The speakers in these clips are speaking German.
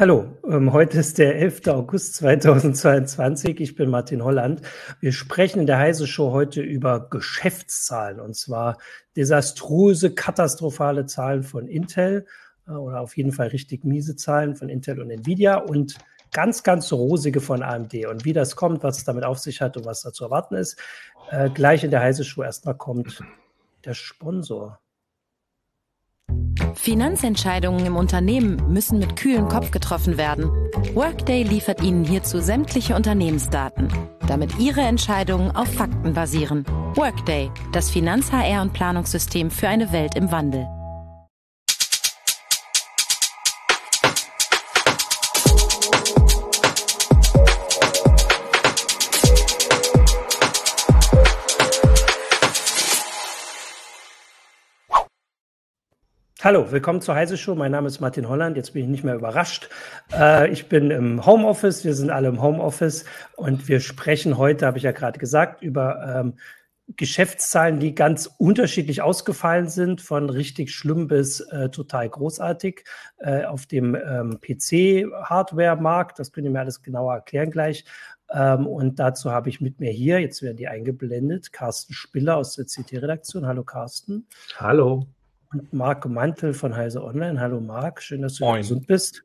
Hallo, ähm, heute ist der 11. August 2022. Ich bin Martin Holland. Wir sprechen in der Heise Show heute über Geschäftszahlen und zwar desaströse, katastrophale Zahlen von Intel äh, oder auf jeden Fall richtig miese Zahlen von Intel und Nvidia und ganz, ganz rosige von AMD. Und wie das kommt, was es damit auf sich hat und was da zu erwarten ist, äh, gleich in der Heise Show erstmal kommt der Sponsor. Finanzentscheidungen im Unternehmen müssen mit kühlem Kopf getroffen werden. Workday liefert Ihnen hierzu sämtliche Unternehmensdaten, damit Ihre Entscheidungen auf Fakten basieren. Workday, das Finanz-HR- und Planungssystem für eine Welt im Wandel. Hallo, willkommen zur Heise Show. Mein Name ist Martin Holland. Jetzt bin ich nicht mehr überrascht. Äh, ich bin im Homeoffice. Wir sind alle im Homeoffice und wir sprechen heute, habe ich ja gerade gesagt, über ähm, Geschäftszahlen, die ganz unterschiedlich ausgefallen sind, von richtig schlimm bis äh, total großartig äh, auf dem ähm, PC-Hardware-Markt. Das könnt ihr mir alles genauer erklären gleich. Ähm, und dazu habe ich mit mir hier, jetzt werden die eingeblendet, Carsten Spiller aus der CT-Redaktion. Hallo Carsten. Hallo und Marc Mantel von Heise Online. Hallo Marc, schön, dass du Moin. gesund bist.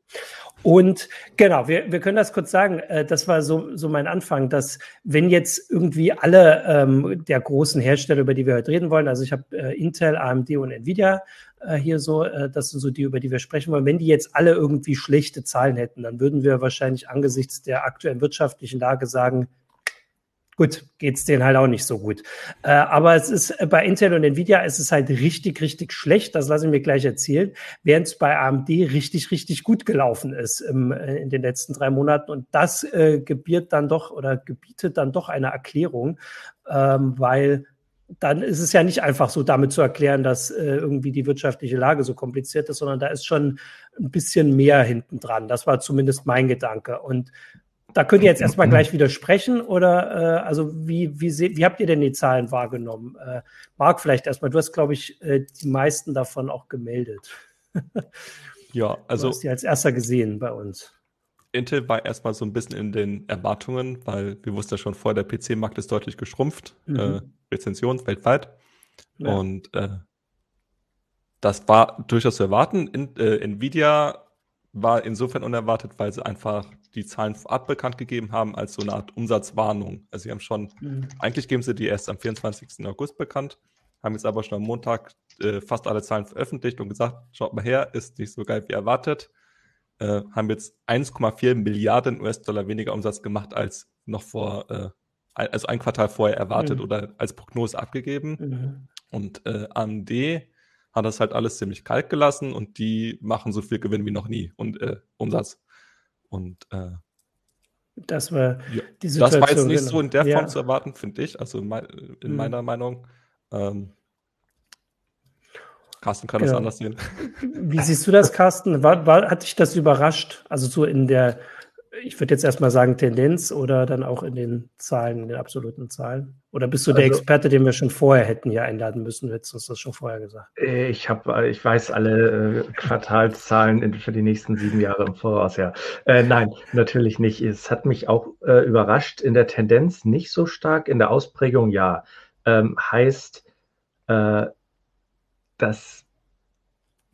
Und genau, wir, wir können das kurz sagen, äh, das war so, so mein Anfang, dass wenn jetzt irgendwie alle ähm, der großen Hersteller, über die wir heute reden wollen, also ich habe äh, Intel, AMD und Nvidia äh, hier so, äh, das sind so die, über die wir sprechen wollen, wenn die jetzt alle irgendwie schlechte Zahlen hätten, dann würden wir wahrscheinlich angesichts der aktuellen wirtschaftlichen Lage sagen, gut, geht's denen halt auch nicht so gut. Äh, aber es ist äh, bei Intel und Nvidia ist es halt richtig, richtig schlecht. Das lasse ich mir gleich erzählen. Während es bei AMD richtig, richtig gut gelaufen ist im, äh, in den letzten drei Monaten. Und das äh, gebiert dann doch oder gebietet dann doch eine Erklärung, ähm, weil dann ist es ja nicht einfach so damit zu erklären, dass äh, irgendwie die wirtschaftliche Lage so kompliziert ist, sondern da ist schon ein bisschen mehr hinten dran. Das war zumindest mein Gedanke. Und da könnt ihr jetzt erstmal gleich widersprechen oder äh, also wie, wie, wie habt ihr denn die Zahlen wahrgenommen? Äh, Marc, vielleicht erstmal, du hast, glaube ich, äh, die meisten davon auch gemeldet. ja, also. Du hast die als erster gesehen bei uns. Intel war erstmal so ein bisschen in den Erwartungen, weil wir wussten ja schon vorher, der PC-Markt ist deutlich geschrumpft, mhm. äh, Rezension weltweit. Ja. Und äh, das war durchaus zu erwarten. In, äh, Nvidia war insofern unerwartet, weil sie einfach die Zahlen vorab bekannt gegeben haben als so eine Art Umsatzwarnung. Also sie haben schon, mhm. eigentlich geben sie die erst am 24. August bekannt, haben jetzt aber schon am Montag äh, fast alle Zahlen veröffentlicht und gesagt, schaut mal her, ist nicht so geil wie erwartet. Äh, haben jetzt 1,4 Milliarden US-Dollar weniger Umsatz gemacht als noch vor, äh, also ein Quartal vorher erwartet mhm. oder als Prognose abgegeben. Mhm. Und äh, AMD hat das halt alles ziemlich kalt gelassen und die machen so viel Gewinn wie noch nie und äh, Umsatz. Und äh, das war ja, die Situation. Das war jetzt nicht genau. so in der Form ja. zu erwarten, finde ich. Also in, mein, in mhm. meiner Meinung. Ähm, Carsten kann genau. das anders sehen. Wie siehst du das, Carsten? War, war, hat dich das überrascht? Also so in der ich würde jetzt erstmal sagen Tendenz oder dann auch in den Zahlen, in den absoluten Zahlen? Oder bist du also, der Experte, den wir schon vorher hätten hier einladen müssen? Hättest du das schon vorher gesagt? Äh, ich habe, ich weiß alle äh, Quartalszahlen für die nächsten sieben Jahre im Voraus, ja. Äh, nein, natürlich nicht. Es hat mich auch äh, überrascht. In der Tendenz nicht so stark, in der Ausprägung ja. Ähm, heißt, äh, dass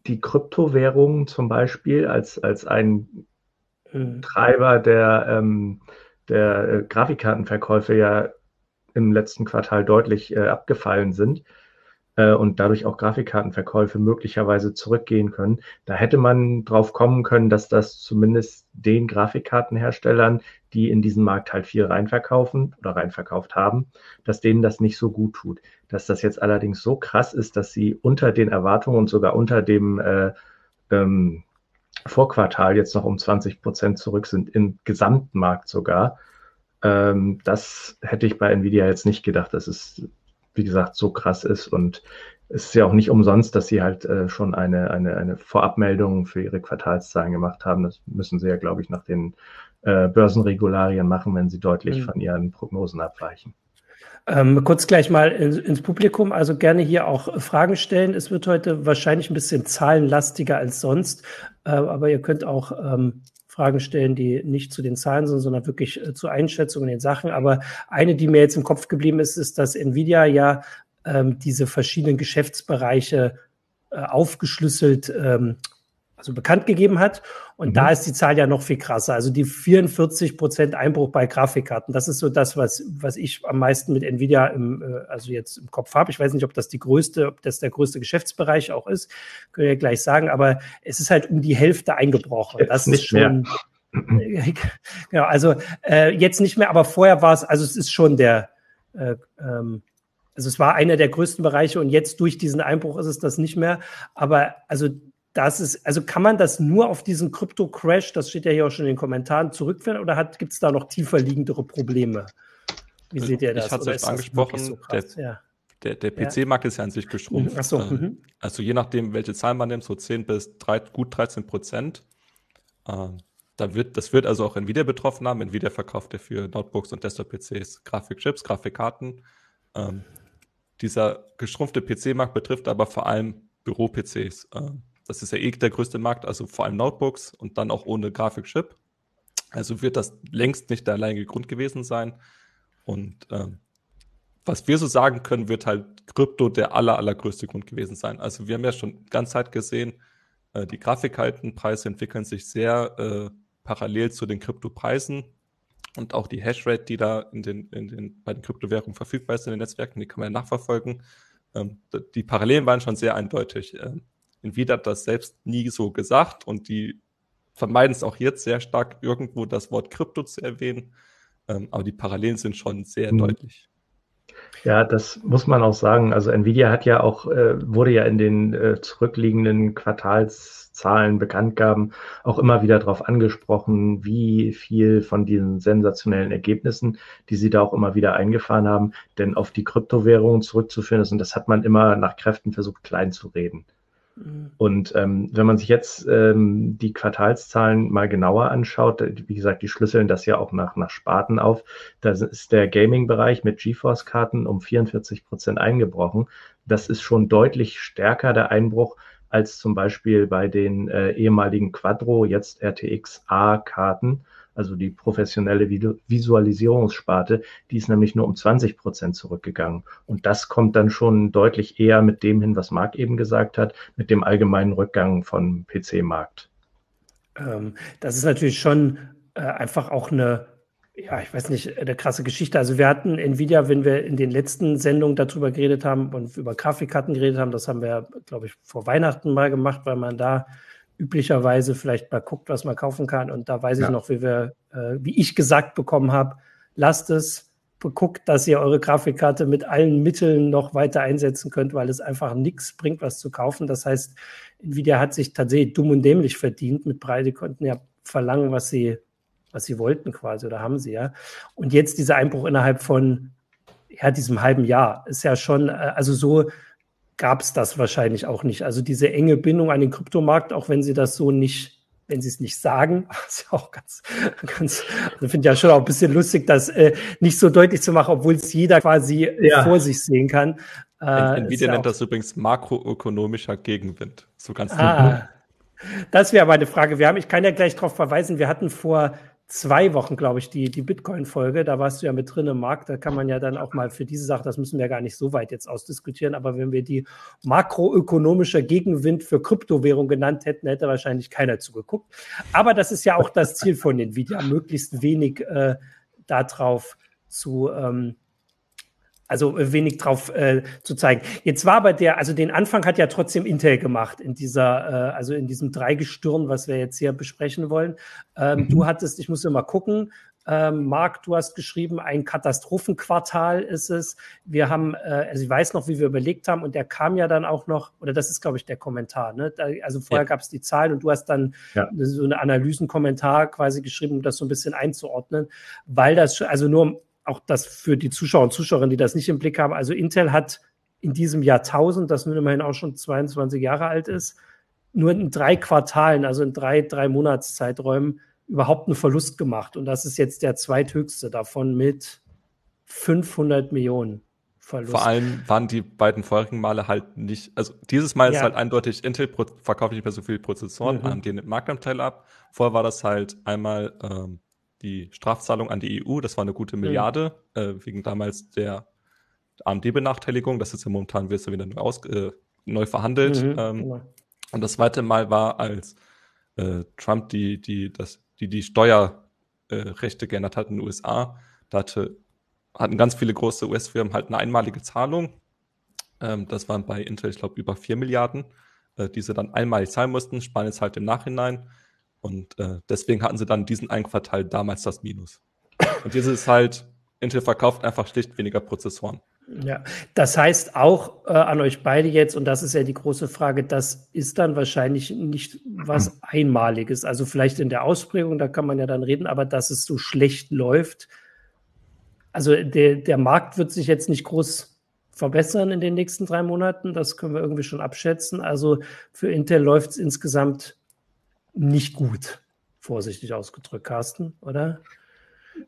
die Kryptowährungen zum Beispiel als, als ein. Treiber der, ähm, der äh, Grafikkartenverkäufe ja im letzten Quartal deutlich äh, abgefallen sind äh, und dadurch auch Grafikkartenverkäufe möglicherweise zurückgehen können. Da hätte man drauf kommen können, dass das zumindest den Grafikkartenherstellern, die in diesen Markt halt viel reinverkaufen oder reinverkauft haben, dass denen das nicht so gut tut. Dass das jetzt allerdings so krass ist, dass sie unter den Erwartungen und sogar unter dem äh, ähm, Vorquartal jetzt noch um 20 Prozent zurück sind, im Gesamtmarkt sogar. Ähm, das hätte ich bei Nvidia jetzt nicht gedacht, dass es, wie gesagt, so krass ist. Und es ist ja auch nicht umsonst, dass sie halt äh, schon eine, eine, eine Vorabmeldung für ihre Quartalszahlen gemacht haben. Das müssen sie ja, glaube ich, nach den äh, Börsenregularien machen, wenn sie deutlich mhm. von ihren Prognosen abweichen. Ähm, kurz gleich mal in, ins Publikum, also gerne hier auch Fragen stellen. Es wird heute wahrscheinlich ein bisschen zahlenlastiger als sonst, äh, aber ihr könnt auch ähm, Fragen stellen, die nicht zu den Zahlen sind, sondern wirklich äh, zu Einschätzungen in den Sachen. Aber eine, die mir jetzt im Kopf geblieben ist, ist, dass Nvidia ja ähm, diese verschiedenen Geschäftsbereiche äh, aufgeschlüsselt ähm, also bekannt gegeben hat. Und mhm. da ist die Zahl ja noch viel krasser. Also die 44 Prozent Einbruch bei Grafikkarten. Das ist so das, was, was ich am meisten mit Nvidia im, äh, also jetzt im Kopf habe. Ich weiß nicht, ob das die größte, ob das der größte Geschäftsbereich auch ist. Können wir gleich sagen. Aber es ist halt um die Hälfte eingebrochen. Jetzt das ist schon, genau, also äh, jetzt nicht mehr, aber vorher war es, also es ist schon der, äh, ähm, also es war einer der größten Bereiche und jetzt durch diesen Einbruch ist es das nicht mehr. Aber also das ist, also kann man das nur auf diesen Krypto-Crash, das steht ja hier auch schon in den Kommentaren, zurückführen oder gibt es da noch tiefer liegendere Probleme? Wie seht ihr das? Ich hatte es angesprochen, so der, ja. der, der PC-Markt ist ja an sich geschrumpft. Ach so, mhm. Also je nachdem, welche Zahlen man nimmt, so 10 bis 3, gut 13 Prozent. Äh, da wird, das wird also auch Nvidia betroffen haben. Nvidia verkauft ja für Notebooks und Desktop-PCs Grafikchips, Grafikkarten. Ähm, dieser geschrumpfte PC-Markt betrifft aber vor allem Büro-PCs. Ähm, das ist ja eh der größte Markt, also vor allem Notebooks und dann auch ohne Grafikchip. Also wird das längst nicht der alleinige Grund gewesen sein. Und ähm, was wir so sagen können, wird halt Krypto der aller, allergrößte Grund gewesen sein. Also wir haben ja schon ganz Zeit gesehen, äh, die Grafikkartenpreise entwickeln sich sehr äh, parallel zu den Kryptopreisen. Und auch die Hashrate, die da in den, in den, bei den Kryptowährungen verfügbar ist in den Netzwerken, die kann man ja nachverfolgen. Ähm, die Parallelen waren schon sehr eindeutig. Ähm, Nvidia hat das selbst nie so gesagt und die vermeiden es auch jetzt sehr stark, irgendwo das Wort Krypto zu erwähnen. Ähm, aber die Parallelen sind schon sehr mhm. deutlich. Ja, das muss man auch sagen. Also Nvidia hat ja auch, äh, wurde ja in den äh, zurückliegenden Quartalszahlen, Bekanntgaben auch immer wieder darauf angesprochen, wie viel von diesen sensationellen Ergebnissen, die sie da auch immer wieder eingefahren haben, denn auf die Kryptowährungen zurückzuführen ist. Und das hat man immer nach Kräften versucht, klein zu reden. Und ähm, wenn man sich jetzt ähm, die Quartalszahlen mal genauer anschaut, äh, wie gesagt, die schlüsseln das ja auch nach, nach Sparten auf, da ist der Gaming-Bereich mit GeForce-Karten um 44 Prozent eingebrochen. Das ist schon deutlich stärker der Einbruch als zum Beispiel bei den äh, ehemaligen Quadro, jetzt RTX A-Karten also die professionelle Visualisierungssparte, die ist nämlich nur um 20 Prozent zurückgegangen. Und das kommt dann schon deutlich eher mit dem hin, was Marc eben gesagt hat, mit dem allgemeinen Rückgang vom PC-Markt. Ähm, das ist natürlich schon äh, einfach auch eine, ja, ich weiß nicht, eine krasse Geschichte. Also wir hatten Nvidia, wenn wir in den letzten Sendungen darüber geredet haben und über Grafikkarten geredet haben, das haben wir, glaube ich, vor Weihnachten mal gemacht, weil man da üblicherweise vielleicht mal guckt, was man kaufen kann. Und da weiß ja. ich noch, wie wir, äh, wie ich gesagt bekommen habe, lasst es, guckt, dass ihr eure Grafikkarte mit allen Mitteln noch weiter einsetzen könnt, weil es einfach nichts bringt, was zu kaufen. Das heißt, Nvidia hat sich tatsächlich dumm und dämlich verdient mit Preis. Die konnten ja verlangen, was sie, was sie wollten quasi oder haben sie ja. Und jetzt dieser Einbruch innerhalb von ja, diesem halben Jahr ist ja schon, äh, also so gab es das wahrscheinlich auch nicht. Also diese enge Bindung an den Kryptomarkt, auch wenn sie das so nicht, wenn sie es nicht sagen, ist ja auch ganz, ganz, also finde ich ja schon auch ein bisschen lustig, das äh, nicht so deutlich zu machen, obwohl es jeder quasi ja. vor sich sehen kann. Äh, Nvidia ja nennt das übrigens makroökonomischer Gegenwind. So ganz ah, Das wäre meine Frage. Wir haben, ich kann ja gleich darauf verweisen, wir hatten vor zwei Wochen, glaube ich, die, die Bitcoin-Folge. Da warst du ja mit drin im Markt. Da kann man ja dann auch mal für diese Sache, das müssen wir gar nicht so weit jetzt ausdiskutieren, aber wenn wir die makroökonomische Gegenwind für Kryptowährung genannt hätten, hätte wahrscheinlich keiner zugeguckt. Aber das ist ja auch das Ziel von Nvidia, möglichst wenig äh, darauf zu, ähm, also äh, wenig drauf äh, zu zeigen. Jetzt war aber der, also den Anfang hat ja trotzdem Intel gemacht in dieser, äh, also in diesem Dreigestirn, was wir jetzt hier besprechen wollen. Ähm, mhm. Du hattest, ich muss immer gucken, ähm, Marc, du hast geschrieben, ein Katastrophenquartal ist es. Wir haben, äh, also ich weiß noch, wie wir überlegt haben, und der kam ja dann auch noch, oder das ist, glaube ich, der Kommentar. Ne? Da, also vorher ja. gab es die Zahlen und du hast dann ja. so eine Analysenkommentar quasi geschrieben, um das so ein bisschen einzuordnen, weil das, also nur auch das für die Zuschauer und Zuschauerinnen, die das nicht im Blick haben. Also Intel hat in diesem Jahrtausend, das nun immerhin auch schon 22 Jahre alt ist, nur in drei Quartalen, also in drei, drei Monatszeiträumen, überhaupt einen Verlust gemacht. Und das ist jetzt der zweithöchste davon mit 500 Millionen. Verlust. Vor allem waren die beiden vorherigen Male halt nicht, also dieses Mal ja. ist halt eindeutig, Intel verkauft nicht mehr so viele Prozessoren, mhm. AMD den Marktanteil ab. Vorher war das halt einmal ähm, die Strafzahlung an die EU, das war eine gute mhm. Milliarde, mhm. äh, wegen damals der AMD-Benachteiligung. Das ist ja momentan wird wieder neu, aus, äh, neu verhandelt. Mhm, ähm, genau. Und das zweite Mal war, als äh, Trump die, die, das, die, die Steuerrechte geändert hat in den USA. Da hatte hatten ganz viele große US-Firmen halt eine einmalige Zahlung. Ähm, das waren bei Intel, ich glaube, über 4 Milliarden, äh, die sie dann einmalig zahlen mussten, sparen jetzt halt im Nachhinein. Und äh, deswegen hatten sie dann diesen einen Quartal damals das Minus. Und jetzt ist halt, Intel verkauft einfach schlicht weniger Prozessoren. Ja, das heißt auch äh, an euch beide jetzt, und das ist ja die große Frage, das ist dann wahrscheinlich nicht was Einmaliges. Also vielleicht in der Ausprägung, da kann man ja dann reden, aber dass es so schlecht läuft, also der, der Markt wird sich jetzt nicht groß verbessern in den nächsten drei Monaten. Das können wir irgendwie schon abschätzen. Also für Intel läuft es insgesamt nicht gut, vorsichtig ausgedrückt, Carsten, oder?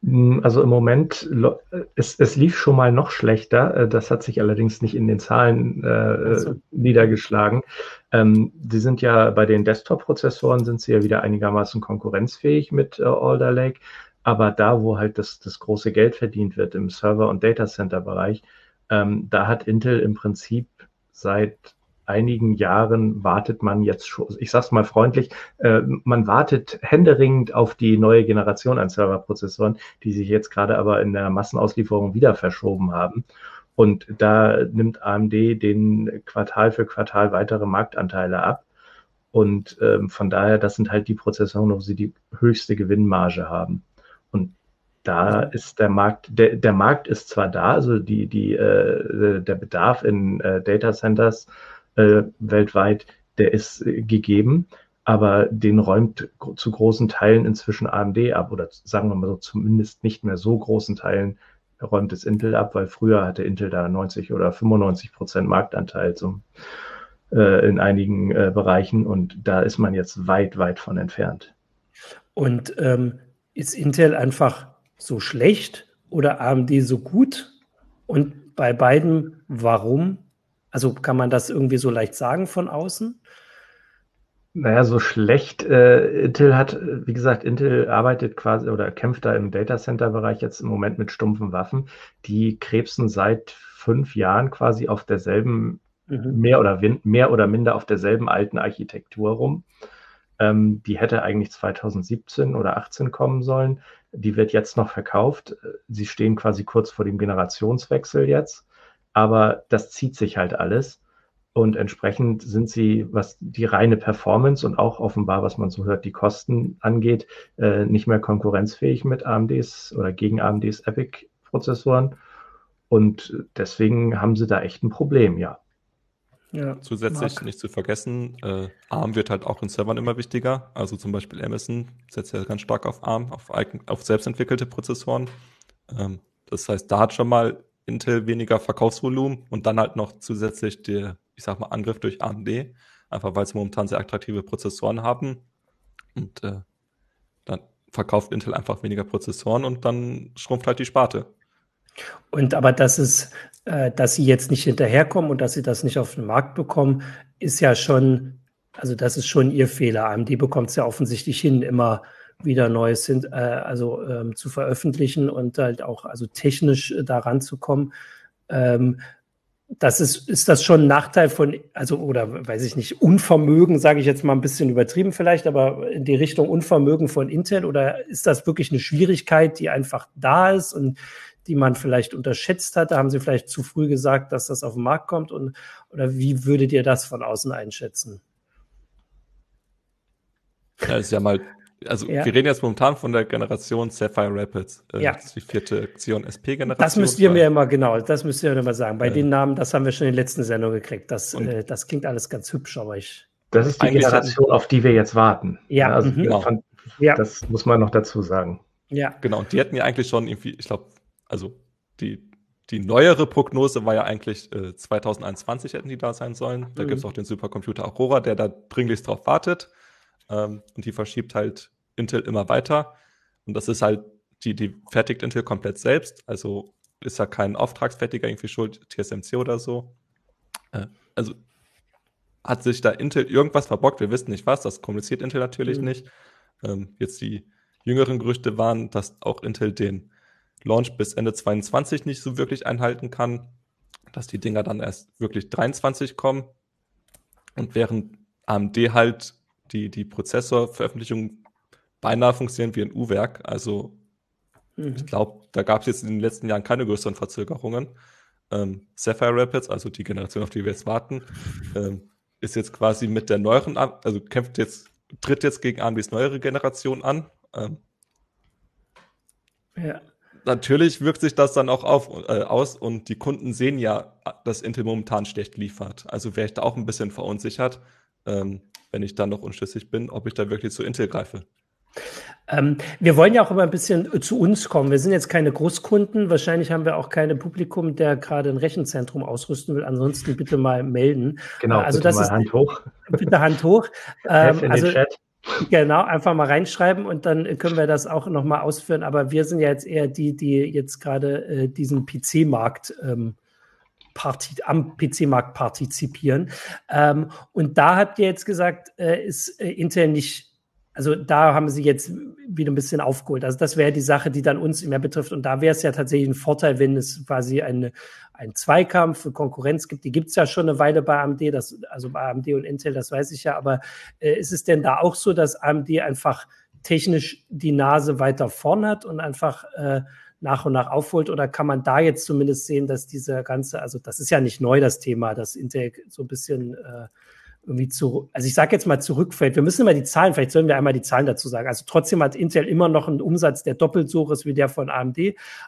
Hm, also im Moment, es, es lief schon mal noch schlechter. Äh, das hat sich allerdings nicht in den Zahlen äh, so. niedergeschlagen. Ähm, die sind ja bei den Desktop-Prozessoren sind sie ja wieder einigermaßen konkurrenzfähig mit äh, Alder Lake. Aber da, wo halt das, das große Geld verdient wird im Server- und Datacenter-Bereich, ähm, da hat Intel im Prinzip seit einigen Jahren wartet man jetzt schon, ich sag's mal freundlich, äh, man wartet händeringend auf die neue Generation an Serverprozessoren, die sich jetzt gerade aber in der Massenauslieferung wieder verschoben haben. Und da nimmt AMD den Quartal für Quartal weitere Marktanteile ab. Und ähm, von daher, das sind halt die Prozessoren, wo sie die höchste Gewinnmarge haben. Und da ist der Markt, der, der Markt ist zwar da, also die, die, äh, der Bedarf in äh, Data Centers äh, weltweit, der ist äh, gegeben, aber den räumt zu großen Teilen inzwischen AMD ab oder sagen wir mal so zumindest nicht mehr so großen Teilen räumt es Intel ab, weil früher hatte Intel da 90 oder 95 Prozent Marktanteil zum, äh, in einigen äh, Bereichen und da ist man jetzt weit, weit von entfernt. Und ähm, ist Intel einfach so schlecht oder AMD so gut? Und bei beiden, warum? Also kann man das irgendwie so leicht sagen von außen? Naja, so schlecht. Äh, Intel hat, wie gesagt, Intel arbeitet quasi oder kämpft da im Data Center Bereich jetzt im Moment mit stumpfen Waffen. Die krebsen seit fünf Jahren quasi auf derselben, mhm. mehr, oder mehr oder minder auf derselben alten Architektur rum. Ähm, die hätte eigentlich 2017 oder 18 kommen sollen. Die wird jetzt noch verkauft. Sie stehen quasi kurz vor dem Generationswechsel jetzt. Aber das zieht sich halt alles. Und entsprechend sind sie, was die reine Performance und auch offenbar, was man so hört, die Kosten angeht, äh, nicht mehr konkurrenzfähig mit AMDs oder gegen AMDs Epic-Prozessoren. Und deswegen haben sie da echt ein Problem, ja. Ja, Zusätzlich mag. nicht zu vergessen, äh, ARM wird halt auch in Servern immer wichtiger. Also zum Beispiel Amazon setzt ja ganz stark auf ARM, auf, auf selbstentwickelte Prozessoren. Ähm, das heißt, da hat schon mal Intel weniger Verkaufsvolumen und dann halt noch zusätzlich der, ich sag mal, Angriff durch AMD, einfach weil sie momentan sehr attraktive Prozessoren haben. Und äh, dann verkauft Intel einfach weniger Prozessoren und dann schrumpft halt die Sparte. Und aber das ist äh, dass sie jetzt nicht hinterherkommen und dass sie das nicht auf den Markt bekommen, ist ja schon, also das ist schon ihr Fehler. AMD bekommt es ja offensichtlich hin, immer wieder Neues sind, äh, also ähm, zu veröffentlichen und halt auch also technisch äh, daran zu kommen. Ähm, das ist, ist das schon ein Nachteil von, also, oder weiß ich nicht, Unvermögen, sage ich jetzt mal ein bisschen übertrieben vielleicht, aber in die Richtung Unvermögen von Intel oder ist das wirklich eine Schwierigkeit, die einfach da ist und die man vielleicht unterschätzt hat? Da haben Sie vielleicht zu früh gesagt, dass das auf den Markt kommt? Und, oder wie würdet ihr das von außen einschätzen? Ja, ist ja mal, also ja. wir reden jetzt momentan von der Generation Sapphire Rapids. Äh, ja. Das ist die vierte Xeon SP-Generation. Das müsst ihr mir immer, genau, das müsst ihr mir immer sagen. Bei äh, den Namen, das haben wir schon in der letzten Sendung gekriegt. Das, äh, das klingt alles ganz hübsch, aber ich. Das ist die Generation, auf die wir jetzt warten. Ja, also, mhm. genau. ja. Das muss man noch dazu sagen. Ja. Genau, und die hätten ja eigentlich schon irgendwie, ich glaube, also die, die neuere Prognose war ja eigentlich äh, 2021 hätten die da sein sollen. Da mhm. gibt es auch den Supercomputer Aurora, der da dringlichst drauf wartet. Ähm, und die verschiebt halt Intel immer weiter. Und das ist halt, die, die fertigt Intel komplett selbst. Also ist ja kein Auftragsfertiger irgendwie schuld, TSMC oder so. Äh, also hat sich da Intel irgendwas verbockt? Wir wissen nicht was, das kommuniziert Intel natürlich mhm. nicht. Ähm, jetzt die jüngeren Gerüchte waren, dass auch Intel den Launch bis Ende 22 nicht so wirklich einhalten kann, dass die Dinger dann erst wirklich 23 kommen. Und während AMD halt die, die Prozessorveröffentlichung beinahe funktionieren wie ein U-Werk, also mhm. ich glaube, da gab es jetzt in den letzten Jahren keine größeren Verzögerungen. Ähm, Sapphire Rapids, also die Generation, auf die wir jetzt warten, ähm, ist jetzt quasi mit der neueren, also kämpft jetzt, tritt jetzt gegen AMDs neuere Generation an. Ähm, ja. Natürlich wirkt sich das dann auch auf, äh, aus und die Kunden sehen ja, dass Intel momentan schlecht liefert. Also wäre ich da auch ein bisschen verunsichert, ähm, wenn ich dann noch unschlüssig bin, ob ich da wirklich zu Intel greife. Ähm, wir wollen ja auch immer ein bisschen äh, zu uns kommen. Wir sind jetzt keine Großkunden. Wahrscheinlich haben wir auch keine Publikum, der gerade ein Rechenzentrum ausrüsten will. Ansonsten bitte mal melden. Genau, also bitte das mal ist, Hand hoch. Bitte Hand hoch. ähm, also, Genau, einfach mal reinschreiben und dann können wir das auch nochmal ausführen. Aber wir sind ja jetzt eher die, die jetzt gerade äh, diesen PC-Markt ähm, am PC-Markt partizipieren. Ähm, und da habt ihr jetzt gesagt, äh, ist äh, Intel nicht also da haben sie jetzt wieder ein bisschen aufgeholt. Also das wäre die Sache, die dann uns mehr betrifft. Und da wäre es ja tatsächlich ein Vorteil, wenn es quasi eine, ein Zweikampf für Konkurrenz gibt. Die gibt es ja schon eine Weile bei AMD, das, also bei AMD und Intel, das weiß ich ja. Aber äh, ist es denn da auch so, dass AMD einfach technisch die Nase weiter vorn hat und einfach äh, nach und nach aufholt? Oder kann man da jetzt zumindest sehen, dass dieser ganze, also das ist ja nicht neu, das Thema, dass Intel so ein bisschen äh, irgendwie zu, also ich sage jetzt mal zurückfällt. Wir müssen immer die Zahlen, vielleicht sollen wir einmal die Zahlen dazu sagen. Also trotzdem hat Intel immer noch einen Umsatz, der doppelt so hoch ist wie der von AMD,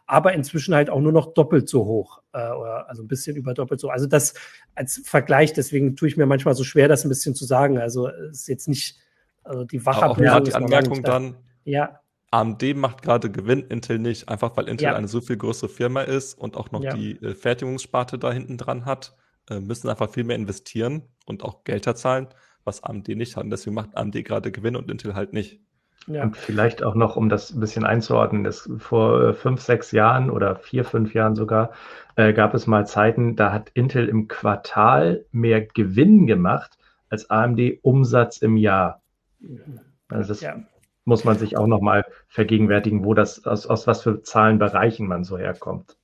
aber inzwischen halt auch nur noch doppelt so hoch, äh, oder also ein bisschen über doppelt so. Also das als Vergleich, deswegen tue ich mir manchmal so schwer, das ein bisschen zu sagen. Also ist jetzt nicht, also die Wachablösung. Auch die Anmerkung dann. Ja. AMD macht gerade Gewinn, Intel nicht, einfach weil Intel ja. eine so viel größere Firma ist und auch noch ja. die äh, Fertigungssparte da hinten dran hat äh, müssen einfach viel mehr investieren und auch Gelder zahlen, was AMD nicht hat. Und deswegen macht AMD gerade Gewinn und Intel halt nicht. Ja. Und vielleicht auch noch, um das ein bisschen einzuordnen, ist vor äh, fünf, sechs Jahren oder vier, fünf Jahren sogar, äh, gab es mal Zeiten, da hat Intel im Quartal mehr Gewinn gemacht als AMD Umsatz im Jahr. Also das ja. Muss man sich auch nochmal vergegenwärtigen, wo das, aus, aus was für Zahlenbereichen man so herkommt.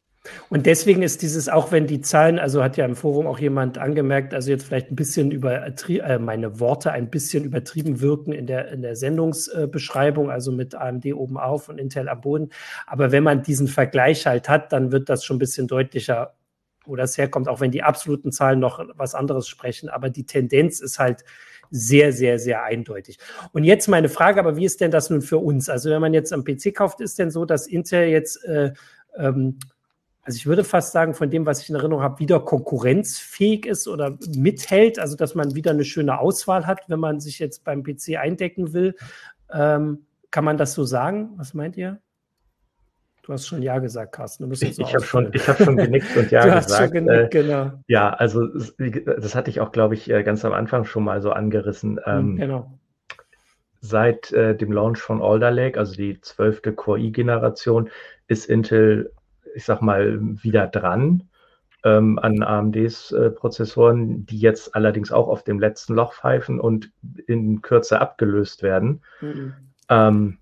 Und deswegen ist dieses, auch wenn die Zahlen, also hat ja im Forum auch jemand angemerkt, also jetzt vielleicht ein bisschen über äh, meine Worte ein bisschen übertrieben wirken in der, in der Sendungsbeschreibung, also mit AMD oben auf und Intel am Boden. Aber wenn man diesen Vergleich halt hat, dann wird das schon ein bisschen deutlicher, wo das herkommt, auch wenn die absoluten Zahlen noch was anderes sprechen. Aber die Tendenz ist halt sehr, sehr, sehr eindeutig. Und jetzt meine Frage, aber wie ist denn das nun für uns? Also wenn man jetzt am PC kauft, ist denn so, dass Intel jetzt äh, ähm, also ich würde fast sagen, von dem, was ich in Erinnerung habe, wieder konkurrenzfähig ist oder mithält, also dass man wieder eine schöne Auswahl hat, wenn man sich jetzt beim PC eindecken will. Ähm, kann man das so sagen? Was meint ihr? Du hast schon Ja gesagt, Carsten. ich ich habe schon, hab schon genickt und Ja du gesagt. Hast schon genickt, äh, genau. Ja, also das hatte ich auch, glaube ich, äh, ganz am Anfang schon mal so angerissen. Ähm, genau. Seit äh, dem Launch von Alder Lake, also die zwölfte Core i-Generation, ist Intel ich sag mal, wieder dran ähm, an AMDs äh, Prozessoren, die jetzt allerdings auch auf dem letzten Loch pfeifen und in Kürze abgelöst werden. Mhm. Ähm,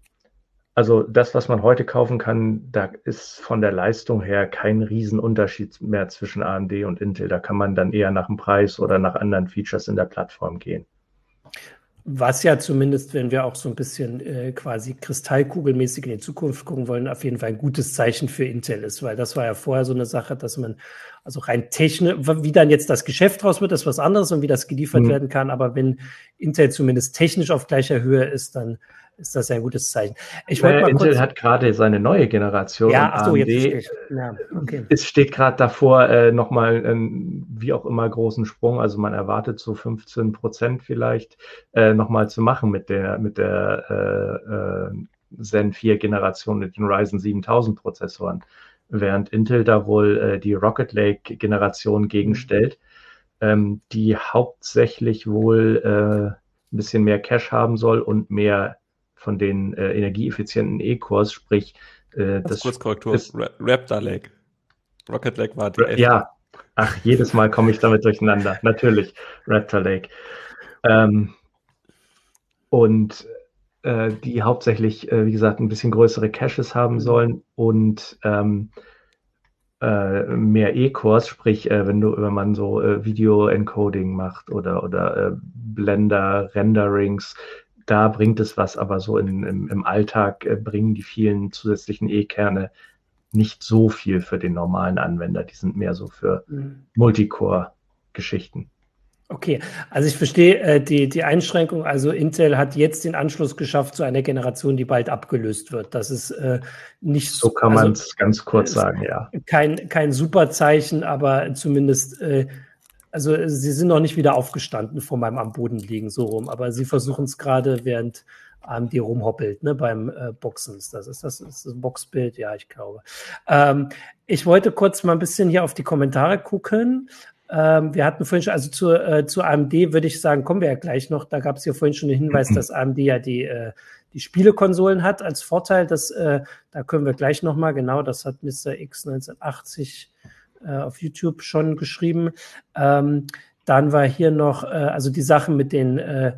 also das, was man heute kaufen kann, da ist von der Leistung her kein Riesenunterschied mehr zwischen AMD und Intel. Da kann man dann eher nach dem Preis oder nach anderen Features in der Plattform gehen. Was ja zumindest, wenn wir auch so ein bisschen äh, quasi kristallkugelmäßig in die Zukunft gucken wollen, auf jeden Fall ein gutes Zeichen für Intel ist, weil das war ja vorher so eine Sache, dass man also rein technisch, wie dann jetzt das Geschäft raus wird, ist was anderes und wie das geliefert mhm. werden kann. Aber wenn Intel zumindest technisch auf gleicher Höhe ist, dann ist das ein gutes Zeichen. Ich naja, mal Intel hat gerade seine neue Generation. Ja, ach so, AMD jetzt ja, okay. Es steht gerade davor, äh, nochmal einen, wie auch immer, großen Sprung. Also man erwartet so 15 Prozent vielleicht äh, nochmal zu machen mit der, mit der äh, äh, Zen 4 Generation mit den Ryzen 7000 Prozessoren. Während Intel da wohl äh, die Rocket Lake Generation gegenstellt, ähm, die hauptsächlich wohl äh, ein bisschen mehr Cache haben soll und mehr von den äh, energieeffizienten E-Cores, sprich äh, das Kurzkorrektur, ist, Raptor Lake. Rocket Lake war die Elf. Ja, ach, jedes Mal komme ich damit durcheinander. Natürlich, Raptor Lake. Ähm, und äh, die hauptsächlich, äh, wie gesagt, ein bisschen größere Caches haben mhm. sollen und ähm, äh, mehr E-Cores, sprich, äh, wenn du, wenn man so äh, Video-Encoding macht oder, oder äh, Blender-Renderings, da bringt es was, aber so in, im, im Alltag äh, bringen die vielen zusätzlichen E-Kerne nicht so viel für den normalen Anwender. Die sind mehr so für mhm. Multicore-Geschichten. Okay, also ich verstehe äh, die, die Einschränkung. Also Intel hat jetzt den Anschluss geschafft zu einer Generation, die bald abgelöst wird. Das ist äh, nicht so. kann also, man es ganz kurz sagen, ja. Kein, kein super Zeichen, aber zumindest, äh, also sie sind noch nicht wieder aufgestanden vor meinem am Boden liegen, so rum. Aber sie versuchen es gerade, während AMD rumhoppelt, ne, beim äh, Boxen. Das ist das, ist das Boxbild, ja, ich glaube. Ähm, ich wollte kurz mal ein bisschen hier auf die Kommentare gucken. Ähm, wir hatten vorhin schon, also zu, äh, zu AMD würde ich sagen, kommen wir ja gleich noch. Da gab es ja vorhin schon den Hinweis, mhm. dass AMD ja die, äh, die Spielekonsolen hat als Vorteil. Das, äh, da können wir gleich nochmal, genau, das hat Mr. X 1980 äh, auf YouTube schon geschrieben. Ähm, dann war hier noch, äh, also die Sachen mit den, äh,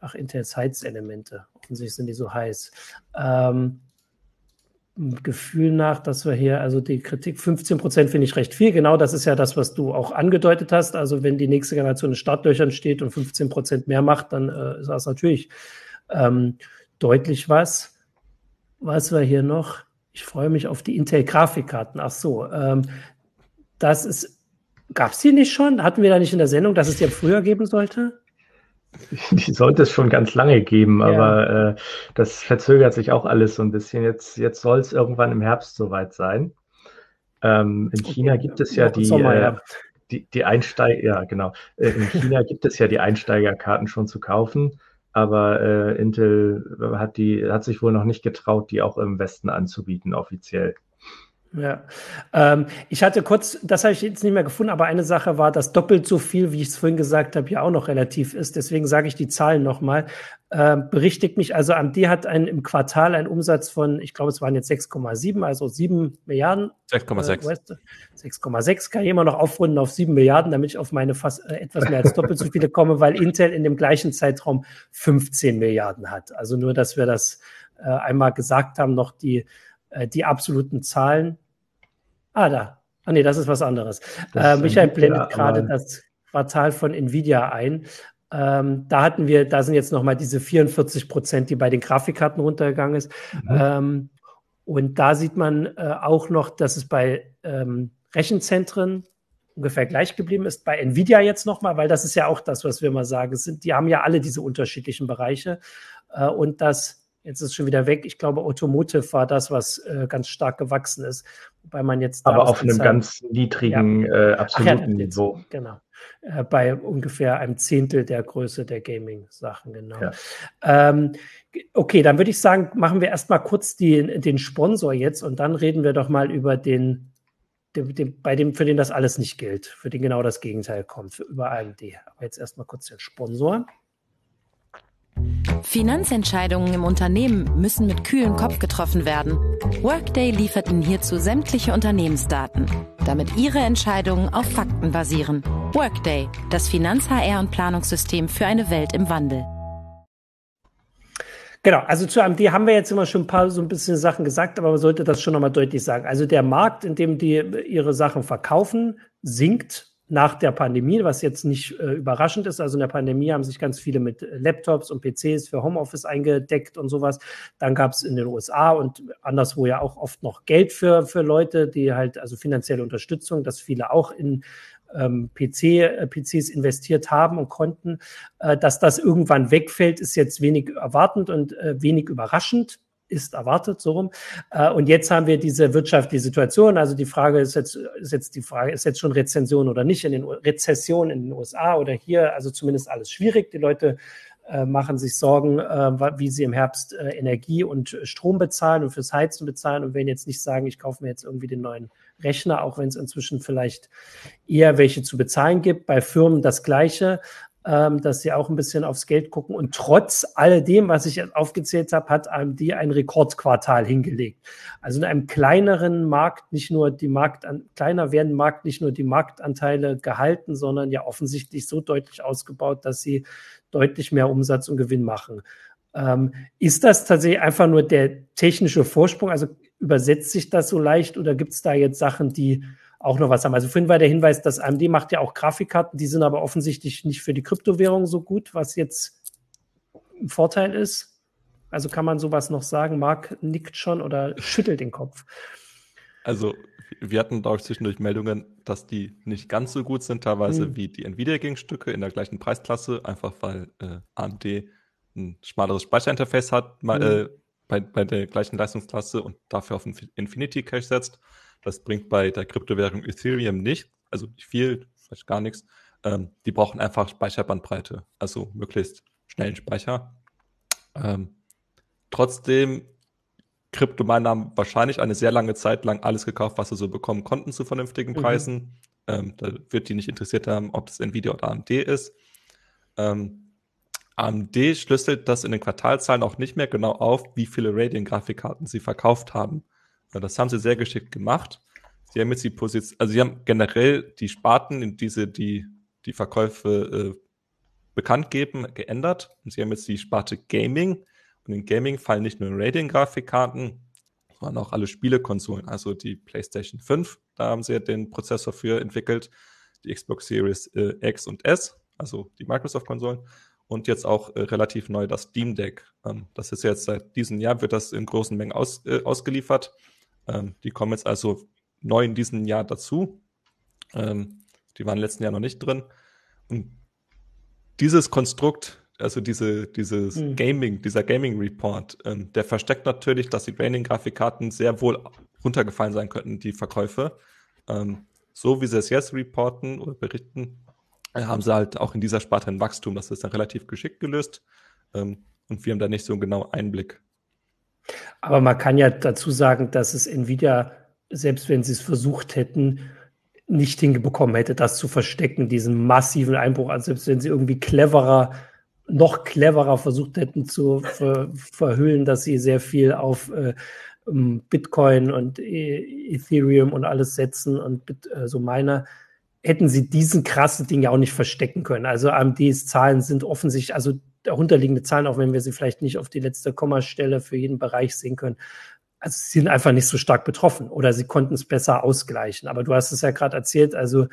ach, Intels Heizelemente. Offensichtlich sind die so heiß. Ähm, Gefühl nach, dass wir hier, also die Kritik 15 Prozent finde ich recht viel. Genau das ist ja das, was du auch angedeutet hast. Also wenn die nächste Generation in Startlöchern steht und 15 Prozent mehr macht, dann äh, ist das natürlich ähm, deutlich was. Was war hier noch? Ich freue mich auf die Intel-Grafikkarten. Ach so, ähm, das ist, gab es die nicht schon? Hatten wir da nicht in der Sendung, dass es die früher geben sollte? Die sollte es schon ganz lange geben, ja. aber äh, das verzögert sich auch alles so ein bisschen. Jetzt, jetzt soll es irgendwann im Herbst soweit sein. Ähm, in China okay. gibt es ja die, Sommer, äh, ja. die, die Einsteiger, ja genau. Äh, in China gibt es ja die Einsteigerkarten schon zu kaufen, aber äh, Intel hat die, hat sich wohl noch nicht getraut, die auch im Westen anzubieten, offiziell. Ja, ähm, ich hatte kurz, das habe ich jetzt nicht mehr gefunden, aber eine Sache war, dass doppelt so viel, wie ich es vorhin gesagt habe, ja auch noch relativ ist. Deswegen sage ich die Zahlen nochmal. Ähm, berichtigt mich, also AMD hat ein, im Quartal einen Umsatz von, ich glaube, es waren jetzt 6,7, also 7 Milliarden. 6,6. Äh, 6,6 kann ich immer noch aufrunden auf 7 Milliarden, damit ich auf meine fast äh, etwas mehr als doppelt so viele komme, weil Intel in dem gleichen Zeitraum 15 Milliarden hat. Also nur, dass wir das äh, einmal gesagt haben, noch die, äh, die absoluten Zahlen Ah, da. Ah, nee, das ist was anderes. Äh, Michael blendet gerade das Quartal von Nvidia ein. Ähm, da hatten wir, da sind jetzt nochmal diese 44 Prozent, die bei den Grafikkarten runtergegangen ist. Mhm. Ähm, und da sieht man äh, auch noch, dass es bei ähm, Rechenzentren ungefähr gleich geblieben ist. Bei Nvidia jetzt nochmal, weil das ist ja auch das, was wir mal sagen. Sind, die haben ja alle diese unterschiedlichen Bereiche. Äh, und das Jetzt ist es schon wieder weg. Ich glaube, Automotive war das, was äh, ganz stark gewachsen ist. Wobei man jetzt. Aber auf einem ganz niedrigen, ja. äh, absoluten ja, Niveau. Genau. Äh, bei ungefähr einem Zehntel der Größe der Gaming-Sachen, genau. Ja. Ähm, okay, dann würde ich sagen, machen wir erstmal kurz die, den Sponsor jetzt und dann reden wir doch mal über den, den, den, bei dem, für den das alles nicht gilt, für den genau das Gegenteil kommt, für über AMD. Aber jetzt erstmal kurz den Sponsor. Finanzentscheidungen im Unternehmen müssen mit kühlem Kopf getroffen werden. Workday liefert Ihnen hierzu sämtliche Unternehmensdaten, damit Ihre Entscheidungen auf Fakten basieren. Workday, das Finanz-HR- und Planungssystem für eine Welt im Wandel. Genau, also zu AMD haben wir jetzt immer schon ein paar so ein bisschen Sachen gesagt, aber man sollte das schon nochmal deutlich sagen. Also der Markt, in dem die ihre Sachen verkaufen, sinkt nach der Pandemie, was jetzt nicht äh, überraschend ist. Also in der Pandemie haben sich ganz viele mit Laptops und PCs für Homeoffice eingedeckt und sowas. Dann gab es in den USA und anderswo ja auch oft noch Geld für, für Leute, die halt, also finanzielle Unterstützung, dass viele auch in ähm, PC, äh, PCs investiert haben und konnten. Äh, dass das irgendwann wegfällt, ist jetzt wenig erwartend und äh, wenig überraschend ist erwartet, so rum. Äh, und jetzt haben wir diese wirtschaftliche Situation. Also die Frage ist jetzt, ist jetzt die Frage, ist jetzt schon Rezession oder nicht in den Rezession in den USA oder hier? Also zumindest alles schwierig. Die Leute äh, machen sich Sorgen, äh, wie sie im Herbst Energie und Strom bezahlen und fürs Heizen bezahlen und wenn jetzt nicht sagen, ich kaufe mir jetzt irgendwie den neuen Rechner, auch wenn es inzwischen vielleicht eher welche zu bezahlen gibt. Bei Firmen das Gleiche. Ähm, dass sie auch ein bisschen aufs Geld gucken. Und trotz alledem, was ich aufgezählt habe, hat AMD ein Rekordquartal hingelegt. Also in einem kleineren Markt nicht nur die Markt, kleiner werden Markt nicht nur die Marktanteile gehalten, sondern ja offensichtlich so deutlich ausgebaut, dass sie deutlich mehr Umsatz und Gewinn machen. Ähm, ist das tatsächlich einfach nur der technische Vorsprung? Also übersetzt sich das so leicht oder gibt es da jetzt Sachen, die auch noch was haben. Also vorhin war der Hinweis, dass AMD macht ja auch Grafikkarten, die sind aber offensichtlich nicht für die Kryptowährung so gut, was jetzt ein Vorteil ist. Also kann man sowas noch sagen? Marc nickt schon oder schüttelt den Kopf. Also wir hatten, glaube ich, zwischendurch Meldungen, dass die nicht ganz so gut sind, teilweise hm. wie die Nvidia-Gegenstücke in der gleichen Preisklasse, einfach weil äh, AMD ein schmaleres Speicherinterface hat, hm. äh, bei, bei der gleichen Leistungsklasse und dafür auf Infinity Cache setzt. Das bringt bei der Kryptowährung Ethereum nicht, also nicht viel, vielleicht gar nichts. Ähm, die brauchen einfach Speicherbandbreite, also möglichst schnellen Speicher. Ähm, trotzdem, Kryptominer haben wahrscheinlich eine sehr lange Zeit lang alles gekauft, was sie so bekommen konnten zu vernünftigen mhm. Preisen. Mhm. Ähm, da wird die nicht interessiert haben, ob es Nvidia oder AMD ist. Ähm, AMD schlüsselt das in den Quartalzahlen auch nicht mehr genau auf, wie viele Radeon-Grafikkarten sie verkauft haben. Das haben sie sehr geschickt gemacht. Sie haben jetzt die Position, also sie haben generell die Sparten, in diese die die Verkäufe äh, bekannt geben, geändert. Und sie haben jetzt die Sparte Gaming. Und in Gaming fallen nicht nur Radeon-Grafikkarten, sondern auch alle Spielekonsolen. Also die PlayStation 5, da haben sie ja den Prozessor für entwickelt, die Xbox Series äh, X und S, also die Microsoft-Konsolen. Und jetzt auch äh, relativ neu das Steam Deck. Ähm, das ist jetzt seit diesem Jahr, wird das in großen Mengen aus, äh, ausgeliefert. Ähm, die kommen jetzt also neu in diesem Jahr dazu. Ähm, die waren im letzten Jahr noch nicht drin. Und dieses Konstrukt, also diese, dieses mhm. Gaming, dieser Gaming Report, ähm, der versteckt natürlich, dass die Training-Grafikkarten sehr wohl runtergefallen sein könnten, die Verkäufe. Ähm, so wie sie es jetzt reporten oder berichten, äh, haben sie halt auch in dieser Sparte ein Wachstum. Das ist dann relativ geschickt gelöst. Ähm, und wir haben da nicht so genau Einblick. Aber man kann ja dazu sagen, dass es Nvidia, selbst wenn sie es versucht hätten, nicht hinbekommen hätte, das zu verstecken, diesen massiven Einbruch. Also selbst wenn sie irgendwie cleverer, noch cleverer versucht hätten zu ver verhüllen, dass sie sehr viel auf äh, Bitcoin und e Ethereum und alles setzen und Bit, äh, so meiner, hätten sie diesen krassen Ding ja auch nicht verstecken können. Also AMDs Zahlen sind offensichtlich, also darunterliegende Zahlen, auch wenn wir sie vielleicht nicht auf die letzte Kommastelle für jeden Bereich sehen können, also sie sind einfach nicht so stark betroffen oder sie konnten es besser ausgleichen. Aber du hast es ja gerade erzählt, also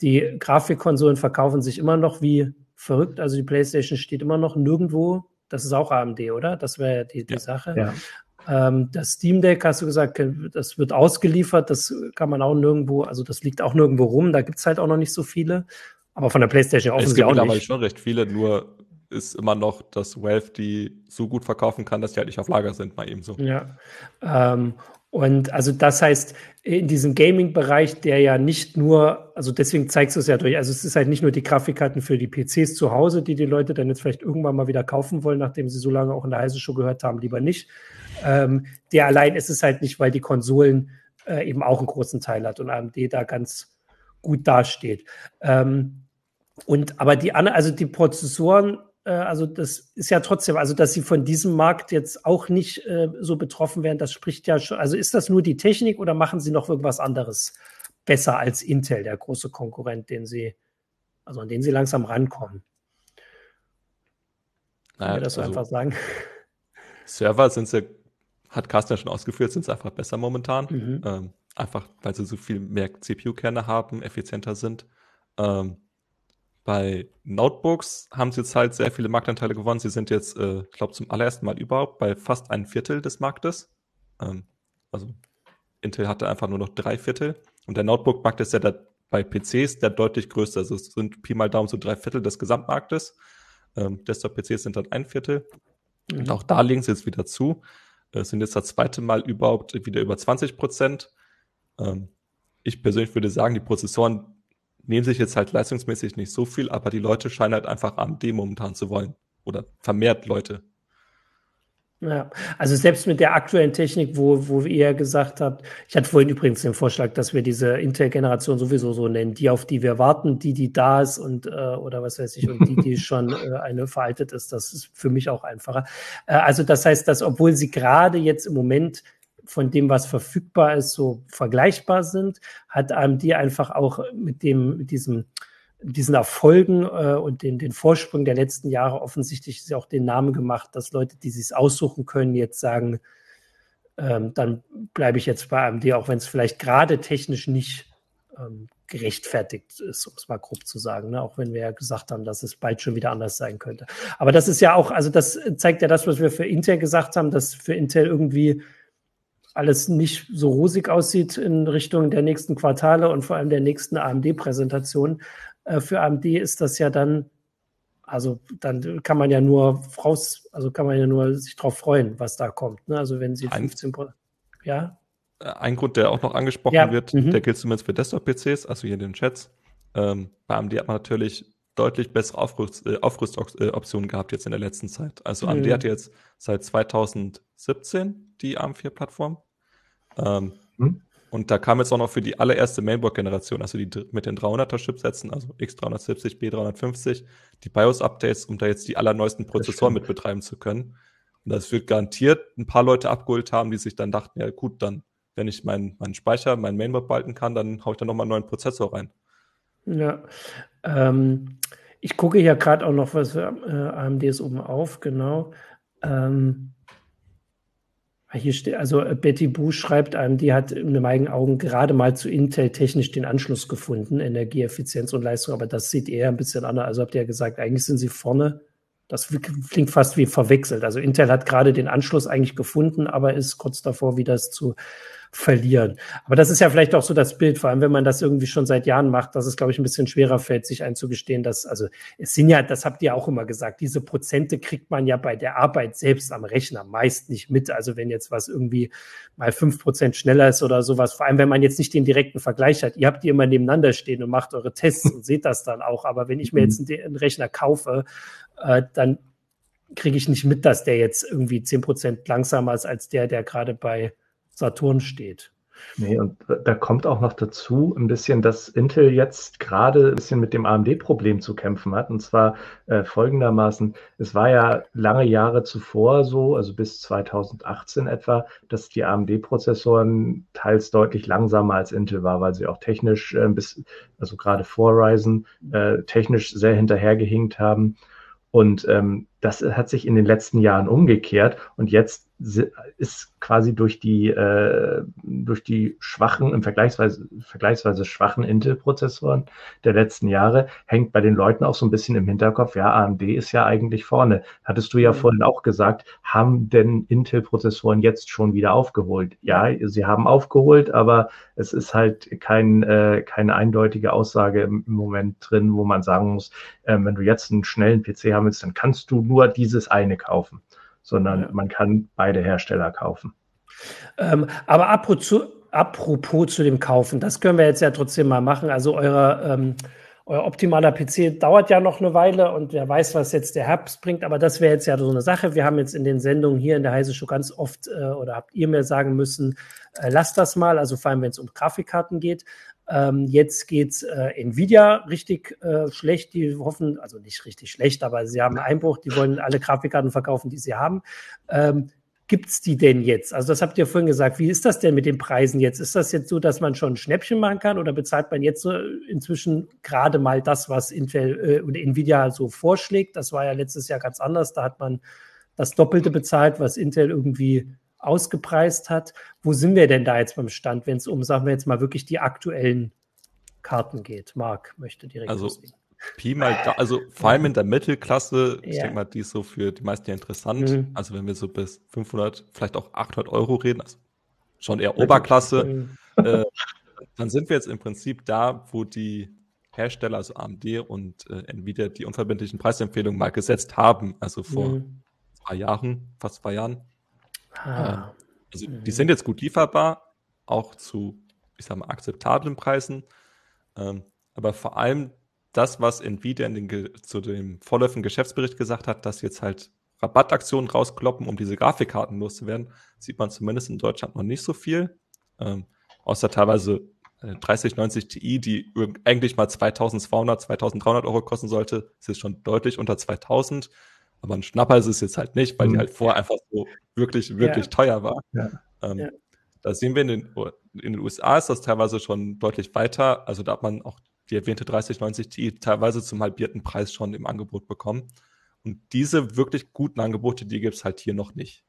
die Grafikkonsolen verkaufen sich immer noch wie verrückt. Also die PlayStation steht immer noch nirgendwo. Das ist auch AMD, oder? Das wäre die, die ja, Sache. Ja. Ähm, das Steam Deck, hast du gesagt, das wird ausgeliefert. Das kann man auch nirgendwo, also das liegt auch nirgendwo rum. Da gibt es halt auch noch nicht so viele. Aber von der PlayStation offensichtlich auch nicht. Es gibt schon recht viele, nur ist immer noch, dass Valve die so gut verkaufen kann, dass die halt nicht auf Lager sind, mal eben so. Ja. Ähm, und also das heißt, in diesem Gaming-Bereich, der ja nicht nur, also deswegen zeigst du es ja durch, also es ist halt nicht nur die Grafikkarten für die PCs zu Hause, die die Leute dann jetzt vielleicht irgendwann mal wieder kaufen wollen, nachdem sie so lange auch in der Heise Show gehört haben, lieber nicht. Ähm, der allein ist es halt nicht, weil die Konsolen äh, eben auch einen großen Teil hat und AMD da ganz gut dasteht. Ähm, und aber die, also die Prozessoren also das ist ja trotzdem, also dass sie von diesem Markt jetzt auch nicht äh, so betroffen werden, das spricht ja schon, also ist das nur die Technik oder machen sie noch irgendwas anderes besser als Intel, der große Konkurrent, den sie, also an den sie langsam rankommen? Naja, wir das so also, einfach sagen? Server sind sie, hat Carsten ja schon ausgeführt, sind sie einfach besser momentan. Mhm. Ähm, einfach, weil sie so viel mehr CPU-Kerne haben, effizienter sind. Ähm, bei Notebooks haben sie jetzt halt sehr viele Marktanteile gewonnen. Sie sind jetzt, äh, ich glaube, zum allerersten Mal überhaupt bei fast ein Viertel des Marktes. Ähm, also Intel hatte einfach nur noch drei Viertel. Und der Notebook-Markt ist ja der, bei PCs der deutlich größte. Also es sind Pi mal Daumen so drei Viertel des Gesamtmarktes. Ähm, Desktop-PCs sind dann ein Viertel. Mhm. Und auch da legen sie jetzt wieder zu. Es sind jetzt das zweite Mal überhaupt wieder über 20 Prozent. Ähm, ich persönlich würde sagen, die Prozessoren nehmen sich jetzt halt leistungsmäßig nicht so viel, aber die Leute scheinen halt einfach AMD momentan zu wollen. Oder vermehrt Leute. Ja, also selbst mit der aktuellen Technik, wo, wo ihr gesagt habt, ich hatte vorhin übrigens den Vorschlag, dass wir diese Intel-Generation sowieso so nennen, die, auf die wir warten, die, die da ist und äh, oder was weiß ich, und die, die schon äh, eine veraltet ist, das ist für mich auch einfacher. Äh, also das heißt, dass obwohl sie gerade jetzt im Moment von dem, was verfügbar ist, so vergleichbar sind, hat AMD einfach auch mit dem, mit diesem diesen Erfolgen äh, und den, den Vorsprung der letzten Jahre offensichtlich ist ja auch den Namen gemacht, dass Leute, die sich aussuchen können, jetzt sagen, ähm, dann bleibe ich jetzt bei AMD, auch wenn es vielleicht gerade technisch nicht ähm, gerechtfertigt ist, um es mal grob zu sagen, ne? auch wenn wir ja gesagt haben, dass es bald schon wieder anders sein könnte. Aber das ist ja auch, also das zeigt ja das, was wir für Intel gesagt haben, dass für Intel irgendwie alles nicht so rosig aussieht in Richtung der nächsten Quartale und vor allem der nächsten AMD-Präsentation. Äh, für AMD ist das ja dann, also dann kann man ja nur raus, also kann man ja nur sich darauf freuen, was da kommt. Ne? Also wenn sie 15 Prozent, ja. Äh, ein Grund, der auch noch angesprochen ja. wird, mhm. der gilt zumindest für Desktop-PCs, also hier in den Chats. Ähm, bei AMD hat man natürlich deutlich bessere Aufrüst, äh, Aufrüstoptionen gehabt jetzt in der letzten Zeit. Also AMD mhm. hat jetzt seit 2017 die ARM4-Plattform. Ähm, mhm. Und da kam jetzt auch noch für die allererste Mainboard-Generation, also die mit den 300er Chipsätzen, also X370, B350, die BIOS-Updates, um da jetzt die allerneuesten Prozessoren mit betreiben zu können. Und das wird garantiert ein paar Leute abgeholt haben, die sich dann dachten, ja gut, dann, wenn ich meinen mein Speicher, mein Mainboard balten kann, dann haue ich da nochmal einen neuen Prozessor rein. Ja, ähm, ich gucke hier gerade auch noch, was für äh, AMD ist oben auf, genau. Ähm, hier steht, also äh, Betty Boo schreibt die hat in meinen Augen gerade mal zu Intel technisch den Anschluss gefunden, Energieeffizienz und Leistung, aber das sieht eher ein bisschen anders. Also habt ihr ja gesagt, eigentlich sind sie vorne. Das klingt fast wie verwechselt. Also Intel hat gerade den Anschluss eigentlich gefunden, aber ist kurz davor, wieder zu verlieren. Aber das ist ja vielleicht auch so das Bild, vor allem wenn man das irgendwie schon seit Jahren macht, dass es, glaube ich, ein bisschen schwerer fällt, sich einzugestehen, dass, also es sind ja, das habt ihr auch immer gesagt, diese Prozente kriegt man ja bei der Arbeit selbst am Rechner meist nicht mit. Also wenn jetzt was irgendwie mal fünf Prozent schneller ist oder sowas, vor allem wenn man jetzt nicht den direkten Vergleich hat, ihr habt die immer nebeneinander stehen und macht eure Tests und seht das dann auch. Aber wenn ich mir jetzt einen, einen Rechner kaufe, äh, dann kriege ich nicht mit, dass der jetzt irgendwie zehn Prozent langsamer ist als der, der gerade bei Saturn steht. Nee, und da kommt auch noch dazu ein bisschen, dass Intel jetzt gerade ein bisschen mit dem AMD-Problem zu kämpfen hat. Und zwar äh, folgendermaßen, es war ja lange Jahre zuvor so, also bis 2018 etwa, dass die AMD-Prozessoren teils deutlich langsamer als Intel war, weil sie auch technisch äh, bis, also gerade vor Ryzen, äh, technisch sehr hinterhergehinkt haben. Und ähm, das hat sich in den letzten Jahren umgekehrt und jetzt ist quasi durch die, äh, durch die schwachen, im vergleichsweise, vergleichsweise schwachen Intel-Prozessoren der letzten Jahre, hängt bei den Leuten auch so ein bisschen im Hinterkopf, ja, AMD ist ja eigentlich vorne. Hattest du ja mhm. vorhin auch gesagt, haben denn Intel-Prozessoren jetzt schon wieder aufgeholt? Ja, sie haben aufgeholt, aber es ist halt kein, äh, keine eindeutige Aussage im, im Moment drin, wo man sagen muss, äh, wenn du jetzt einen schnellen PC haben willst, dann kannst du nur dieses eine kaufen, sondern man kann beide Hersteller kaufen. Ähm, aber apropos zu, apropos zu dem Kaufen, das können wir jetzt ja trotzdem mal machen. Also eure, ähm, euer optimaler PC dauert ja noch eine Weile und wer weiß, was jetzt der Herbst bringt. Aber das wäre jetzt ja so eine Sache. Wir haben jetzt in den Sendungen hier in der Heise Show ganz oft äh, oder habt ihr mir sagen müssen, äh, lasst das mal. Also vor allem, wenn es um Grafikkarten geht. Ähm, jetzt geht's äh, Nvidia richtig äh, schlecht. Die hoffen, also nicht richtig schlecht, aber sie haben einen Einbruch. Die wollen alle Grafikkarten verkaufen, die sie haben. Ähm, gibt's die denn jetzt? Also das habt ihr vorhin gesagt. Wie ist das denn mit den Preisen jetzt? Ist das jetzt so, dass man schon ein Schnäppchen machen kann oder bezahlt man jetzt so inzwischen gerade mal das, was Intel äh, und Nvidia so vorschlägt? Das war ja letztes Jahr ganz anders. Da hat man das Doppelte bezahlt, was Intel irgendwie ausgepreist hat. Wo sind wir denn da jetzt beim Stand, wenn es um, sagen wir jetzt mal, wirklich die aktuellen Karten geht? Marc möchte direkt also, loslegen. Pi mal da, also vor allem in der Mittelklasse, ja. ich denke mal, die ist so für die meisten ja interessant. Mhm. Also wenn wir so bis 500, vielleicht auch 800 Euro reden, also schon eher Oberklasse, mhm. äh, dann sind wir jetzt im Prinzip da, wo die Hersteller, also AMD und äh, Nvidia, die unverbindlichen Preisempfehlungen mal gesetzt haben, also vor mhm. zwei Jahren, fast zwei Jahren. Ah. Also die sind jetzt gut lieferbar, auch zu, ich sag mal, akzeptablen Preisen. Ähm, aber vor allem das, was Nvidia in den, zu dem vorläufigen Geschäftsbericht gesagt hat, dass jetzt halt Rabattaktionen rauskloppen, um diese Grafikkarten loszuwerden, sieht man zumindest in Deutschland noch nicht so viel. Ähm, außer teilweise 3090 Ti, die eigentlich mal 2200, 2300 Euro kosten sollte, ist jetzt schon deutlich unter 2000. Aber ein Schnapper ist es jetzt halt nicht, weil mhm. die halt vorher einfach so wirklich, wirklich ja. teuer war. Ja. Ähm, ja. Da sehen wir in den, in den USA ist das teilweise schon deutlich weiter. Also da hat man auch die erwähnte 3090 Ti teilweise zum halbierten Preis schon im Angebot bekommen. Und diese wirklich guten Angebote, die gibt es halt hier noch nicht.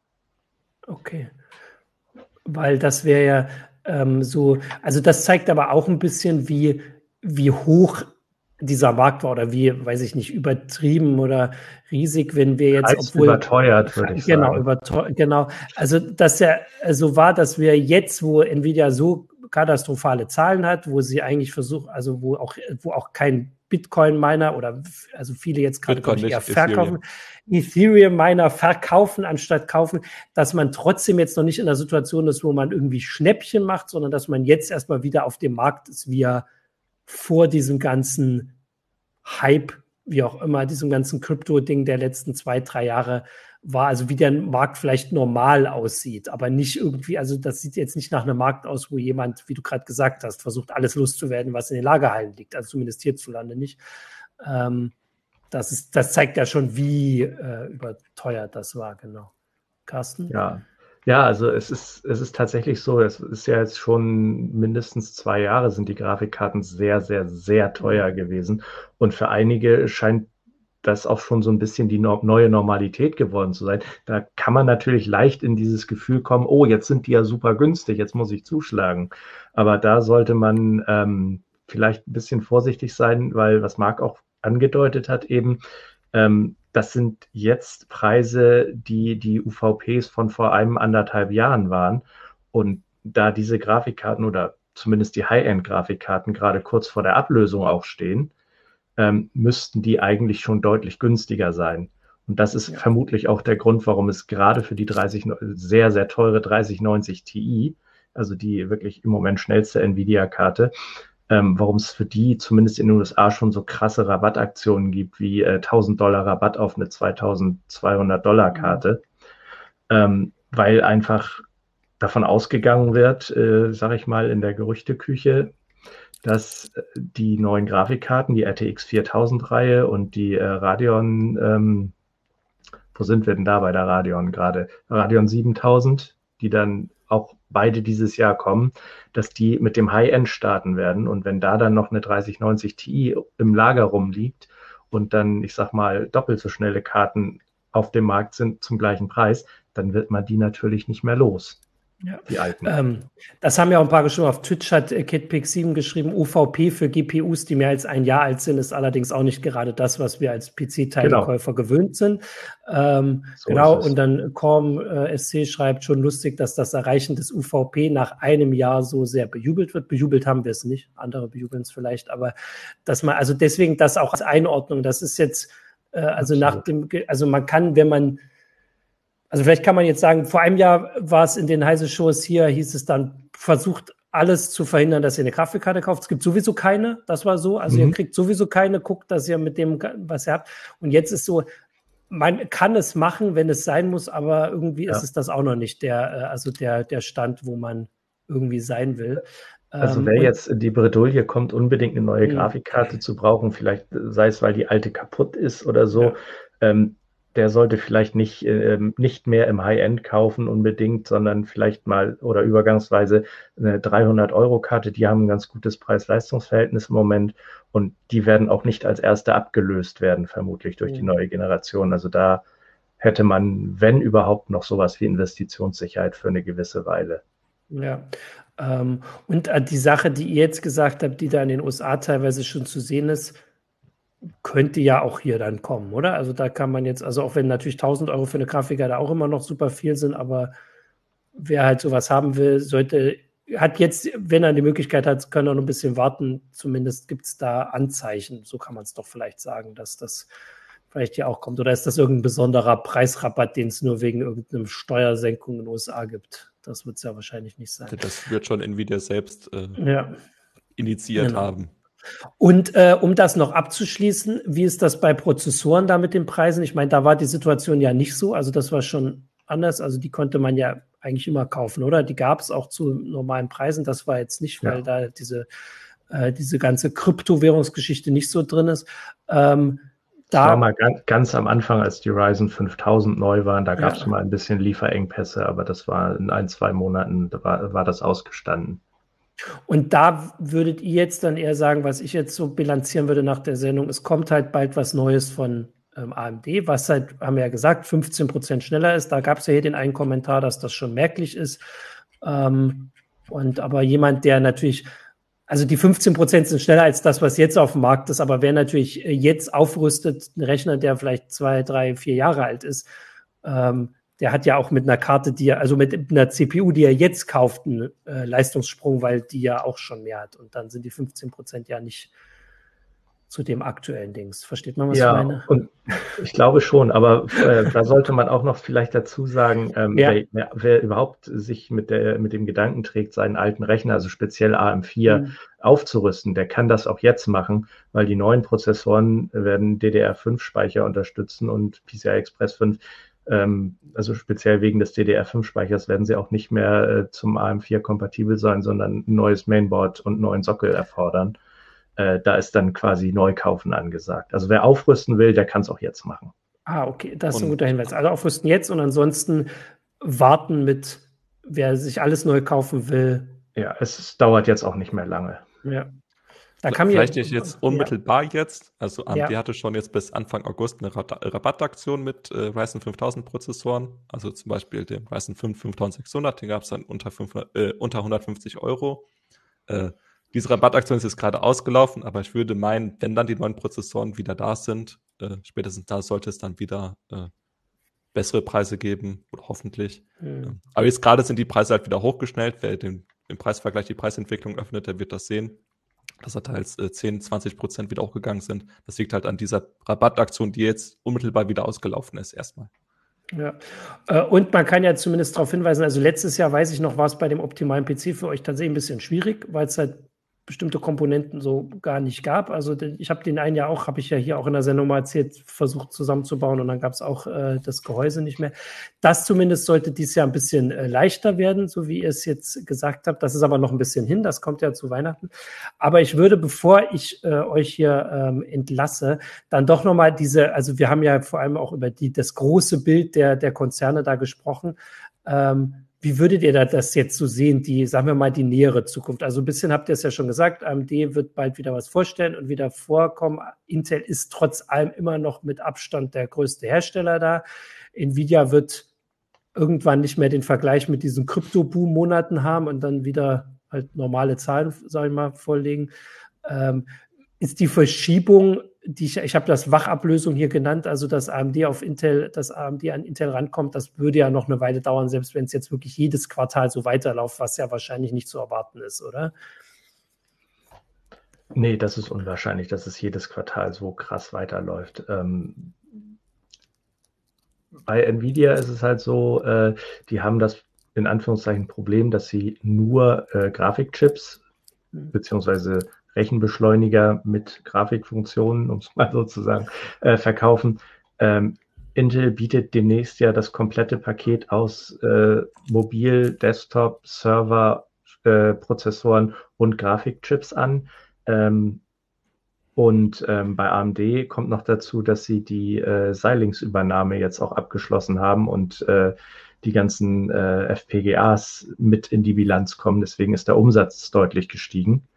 Okay. Weil das wäre ja ähm, so, also das zeigt aber auch ein bisschen, wie, wie hoch dieser Markt war oder wie, weiß ich nicht, übertrieben oder riesig, wenn wir jetzt, Als obwohl überteuert, würde ich genau, sagen. Überteuert, genau, also dass ja so war, dass wir jetzt, wo Nvidia so katastrophale Zahlen hat, wo sie eigentlich versucht, also wo auch, wo auch kein Bitcoin-Miner oder also viele jetzt gerade eher verkaufen, Ethereum-Miner verkaufen anstatt kaufen, dass man trotzdem jetzt noch nicht in der Situation ist, wo man irgendwie Schnäppchen macht, sondern dass man jetzt erstmal wieder auf dem Markt ist, wie er vor diesem ganzen Hype, wie auch immer, diesem ganzen Krypto-Ding der letzten zwei, drei Jahre war, also wie der Markt vielleicht normal aussieht, aber nicht irgendwie, also das sieht jetzt nicht nach einem Markt aus, wo jemand, wie du gerade gesagt hast, versucht, alles loszuwerden, was in den Lagerhallen liegt, also zumindest hierzulande nicht. Ähm, das, ist, das zeigt ja schon, wie äh, überteuert das war, genau. Carsten? Ja, ja, also es ist, es ist tatsächlich so, es ist ja jetzt schon mindestens zwei Jahre sind die Grafikkarten sehr, sehr, sehr teuer gewesen. Und für einige scheint das auch schon so ein bisschen die neue Normalität geworden zu sein. Da kann man natürlich leicht in dieses Gefühl kommen, oh, jetzt sind die ja super günstig, jetzt muss ich zuschlagen. Aber da sollte man ähm, vielleicht ein bisschen vorsichtig sein, weil was Marc auch angedeutet hat eben, ähm, das sind jetzt Preise, die die UVPs von vor einem anderthalb Jahren waren. Und da diese Grafikkarten oder zumindest die High-End-Grafikkarten gerade kurz vor der Ablösung auch stehen, ähm, müssten die eigentlich schon deutlich günstiger sein. Und das ist ja. vermutlich auch der Grund, warum es gerade für die 30, sehr, sehr teure 3090 Ti, also die wirklich im Moment schnellste Nvidia-Karte, ähm, warum es für die zumindest in den USA schon so krasse Rabattaktionen gibt, wie äh, 1000 Dollar Rabatt auf eine 2200 Dollar Karte, mhm. ähm, weil einfach davon ausgegangen wird, äh, sage ich mal, in der Gerüchteküche, dass äh, die neuen Grafikkarten, die RTX 4000 Reihe und die äh, Radeon, ähm, wo sind wir denn da bei der Radeon gerade? Radeon 7000, die dann auch beide dieses Jahr kommen, dass die mit dem High-End starten werden. Und wenn da dann noch eine 3090 Ti im Lager rumliegt und dann, ich sag mal, doppelt so schnelle Karten auf dem Markt sind zum gleichen Preis, dann wird man die natürlich nicht mehr los. Ja. Die alten. Ähm, das haben ja auch ein paar geschrieben. Auf Twitch hat äh, KidPix7 geschrieben, UVP für GPUs, die mehr als ein Jahr alt sind, ist allerdings auch nicht gerade das, was wir als PC-Teilekäufer genau. gewöhnt sind. Ähm, so genau, und dann Corm äh, SC schreibt schon lustig, dass das Erreichen des UVP nach einem Jahr so sehr bejubelt wird. Bejubelt haben wir es nicht, andere bejubeln es vielleicht, aber dass man, also deswegen das auch als Einordnung, das ist jetzt, äh, also Absolut. nach dem, also man kann, wenn man also vielleicht kann man jetzt sagen, vor einem Jahr war es in den heißen Shows hier, hieß es dann, versucht alles zu verhindern, dass ihr eine Grafikkarte kauft. Es gibt sowieso keine, das war so. Also mhm. ihr kriegt sowieso keine, guckt, dass ihr mit dem, was ihr habt. Und jetzt ist so, man kann es machen, wenn es sein muss, aber irgendwie ja. ist es das auch noch nicht, der, äh, also der, der Stand, wo man irgendwie sein will. Also ähm, wer jetzt in die Bredouille kommt, unbedingt eine neue mhm. Grafikkarte zu brauchen, vielleicht sei es, weil die alte kaputt ist oder so, ja. ähm, der sollte vielleicht nicht, äh, nicht mehr im High-End kaufen unbedingt, sondern vielleicht mal oder übergangsweise eine 300-Euro-Karte. Die haben ein ganz gutes Preis-Leistungs-Verhältnis im Moment und die werden auch nicht als erste abgelöst werden, vermutlich durch die mhm. neue Generation. Also da hätte man, wenn überhaupt, noch sowas wie Investitionssicherheit für eine gewisse Weile. Ja, ähm, und äh, die Sache, die ihr jetzt gesagt habt, die da in den USA teilweise schon zu sehen ist, könnte ja auch hier dann kommen, oder? Also da kann man jetzt, also auch wenn natürlich 1000 Euro für eine Grafiker da auch immer noch super viel sind, aber wer halt sowas haben will, sollte, hat jetzt, wenn er die Möglichkeit hat, kann er noch ein bisschen warten. Zumindest gibt es da Anzeichen, so kann man es doch vielleicht sagen, dass das vielleicht ja auch kommt. Oder ist das irgendein besonderer Preisrabatt, den es nur wegen irgendeiner Steuersenkung in den USA gibt? Das wird es ja wahrscheinlich nicht sein. Das wird schon Nvidia selbst äh, ja. initiiert genau. haben. Und äh, um das noch abzuschließen, wie ist das bei Prozessoren da mit den Preisen? Ich meine, da war die Situation ja nicht so, also das war schon anders, also die konnte man ja eigentlich immer kaufen, oder? Die gab es auch zu normalen Preisen, das war jetzt nicht, weil ja. da diese, äh, diese ganze Kryptowährungsgeschichte nicht so drin ist. Ähm, da war mal ganz, ganz, am Anfang, als die Ryzen 5000 neu waren, da gab es ja. mal ein bisschen Lieferengpässe, aber das war in ein, zwei Monaten, da war, war das ausgestanden. Und da würdet ihr jetzt dann eher sagen, was ich jetzt so bilanzieren würde nach der Sendung, es kommt halt bald was Neues von ähm, AMD, was halt, haben wir ja gesagt, 15 Prozent schneller ist. Da gab es ja hier den einen Kommentar, dass das schon merklich ist. Ähm, und aber jemand, der natürlich also die 15 Prozent sind schneller als das, was jetzt auf dem Markt ist. Aber wer natürlich äh, jetzt aufrüstet, ein Rechner, der vielleicht zwei, drei, vier Jahre alt ist, ähm, der hat ja auch mit einer Karte, die er, also mit einer CPU, die er jetzt kauft, einen äh, Leistungssprung, weil die ja auch schon mehr hat. Und dann sind die 15 Prozent ja nicht zu dem aktuellen Dings. Versteht man, was ja, ich meine? Und ich glaube schon, aber äh, da sollte man auch noch vielleicht dazu sagen, ähm, ja. wer, wer, überhaupt sich mit, der, mit dem Gedanken trägt, seinen alten Rechner, also speziell AM4, mhm. aufzurüsten, der kann das auch jetzt machen, weil die neuen Prozessoren werden DDR5-Speicher unterstützen und PCI Express 5 ähm, also speziell wegen des DDR5-Speichers werden sie auch nicht mehr äh, zum AM4 kompatibel sein, sondern ein neues Mainboard und einen neuen Sockel erfordern äh, da ist dann quasi Neukaufen angesagt. Also wer aufrüsten will, der kann es auch jetzt machen. Ah, okay, das ist ein guter Hinweis. Also aufrüsten jetzt und ansonsten warten mit, wer sich alles neu kaufen will. Ja, es dauert jetzt auch nicht mehr lange. Ja. Da kann Vielleicht jetzt, jetzt unmittelbar ja. jetzt. Also AMD ja. hatte schon jetzt bis Anfang August eine Rabattaktion mit äh, Ryzen 5000 Prozessoren. Also zum Beispiel dem Ryzen 5 5600, den gab es dann unter, 500, äh, unter 150 Euro. Äh, diese Rabattaktion ist jetzt gerade ausgelaufen, aber ich würde meinen, wenn dann die neuen Prozessoren wieder da sind, äh, spätestens da sollte es dann wieder äh, bessere Preise geben, oder hoffentlich. Mhm. aber jetzt gerade sind die Preise halt wieder hochgeschnellt. Wer den, im Preisvergleich die Preisentwicklung öffnet, der wird das sehen, dass da teils äh, 10, 20 Prozent wieder hochgegangen sind. Das liegt halt an dieser Rabattaktion, die jetzt unmittelbar wieder ausgelaufen ist, erstmal. Ja, äh, und man kann ja zumindest darauf hinweisen, also letztes Jahr weiß ich noch, war es bei dem optimalen PC für euch tatsächlich ein bisschen schwierig, weil es halt bestimmte Komponenten so gar nicht gab. Also ich habe den einen ja auch, habe ich ja hier auch in der Sendung mal erzählt, versucht zusammenzubauen und dann gab es auch äh, das Gehäuse nicht mehr. Das zumindest sollte dieses Jahr ein bisschen äh, leichter werden, so wie ihr es jetzt gesagt habt. Das ist aber noch ein bisschen hin, das kommt ja zu Weihnachten. Aber ich würde, bevor ich äh, euch hier ähm, entlasse, dann doch nochmal diese, also wir haben ja vor allem auch über die, das große Bild der, der Konzerne da gesprochen. Ähm, wie würdet ihr das jetzt so sehen, die, sagen wir mal, die nähere Zukunft? Also ein bisschen habt ihr es ja schon gesagt, AMD wird bald wieder was vorstellen und wieder vorkommen. Intel ist trotz allem immer noch mit Abstand der größte Hersteller da. Nvidia wird irgendwann nicht mehr den Vergleich mit diesen Krypto-Boom-Monaten haben und dann wieder halt normale Zahlen, sage ich mal, vorlegen. Ähm, ist die Verschiebung die ich, ich habe das Wachablösung hier genannt, also dass AMD auf Intel, dass AMD an Intel rankommt, das würde ja noch eine Weile dauern, selbst wenn es jetzt wirklich jedes Quartal so weiterläuft, was ja wahrscheinlich nicht zu erwarten ist, oder? Nee, das ist unwahrscheinlich, dass es jedes Quartal so krass weiterläuft. Ähm, bei Nvidia ist es halt so, äh, die haben das in Anführungszeichen Problem, dass sie nur äh, Grafikchips hm. beziehungsweise Rechenbeschleuniger mit Grafikfunktionen, um es mal so zu sagen, äh, verkaufen. Ähm, Intel bietet demnächst ja das komplette Paket aus äh, Mobil, Desktop, Server, äh, Prozessoren und Grafikchips an. Ähm, und ähm, bei AMD kommt noch dazu, dass sie die äh, Xilinx-Übernahme jetzt auch abgeschlossen haben und äh, die ganzen äh, FPGAs mit in die Bilanz kommen. Deswegen ist der Umsatz deutlich gestiegen.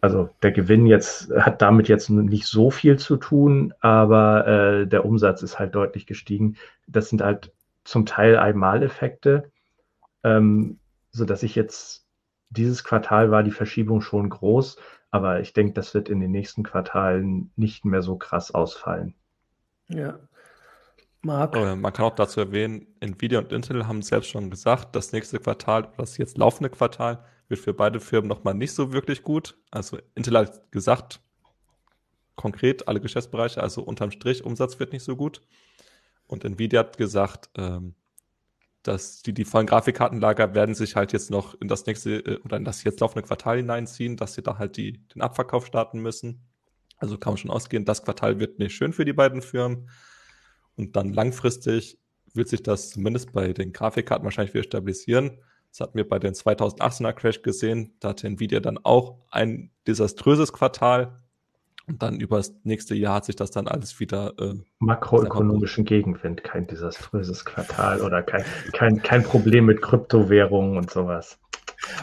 Also der Gewinn jetzt hat damit jetzt nicht so viel zu tun, aber äh, der Umsatz ist halt deutlich gestiegen. Das sind halt zum Teil Einmaleffekte, ähm, so dass ich jetzt dieses Quartal war die Verschiebung schon groß, aber ich denke, das wird in den nächsten Quartalen nicht mehr so krass ausfallen. Ja. Marc? Oh, man kann auch dazu erwähnen, Nvidia und Intel haben selbst schon gesagt, das nächste Quartal, das jetzt laufende Quartal, wird für beide Firmen nochmal nicht so wirklich gut. Also Intel hat gesagt, konkret alle Geschäftsbereiche, also unterm Strich Umsatz wird nicht so gut. Und Nvidia hat gesagt, ähm, dass die, die vollen Grafikkartenlager werden sich halt jetzt noch in das nächste äh, oder in das jetzt laufende Quartal hineinziehen, dass sie da halt die, den Abverkauf starten müssen. Also kann man schon ausgehen, das Quartal wird nicht schön für die beiden Firmen. Und dann langfristig wird sich das zumindest bei den Grafikkarten wahrscheinlich wieder stabilisieren. Das hatten wir bei den 2018er Crash gesehen. Da hatte Nvidia dann auch ein desaströses Quartal. Und dann über das nächste Jahr hat sich das dann alles wieder. Äh, Makroökonomischen Gegenwind, kein desaströses Quartal oder kein, kein, kein Problem mit Kryptowährungen und sowas.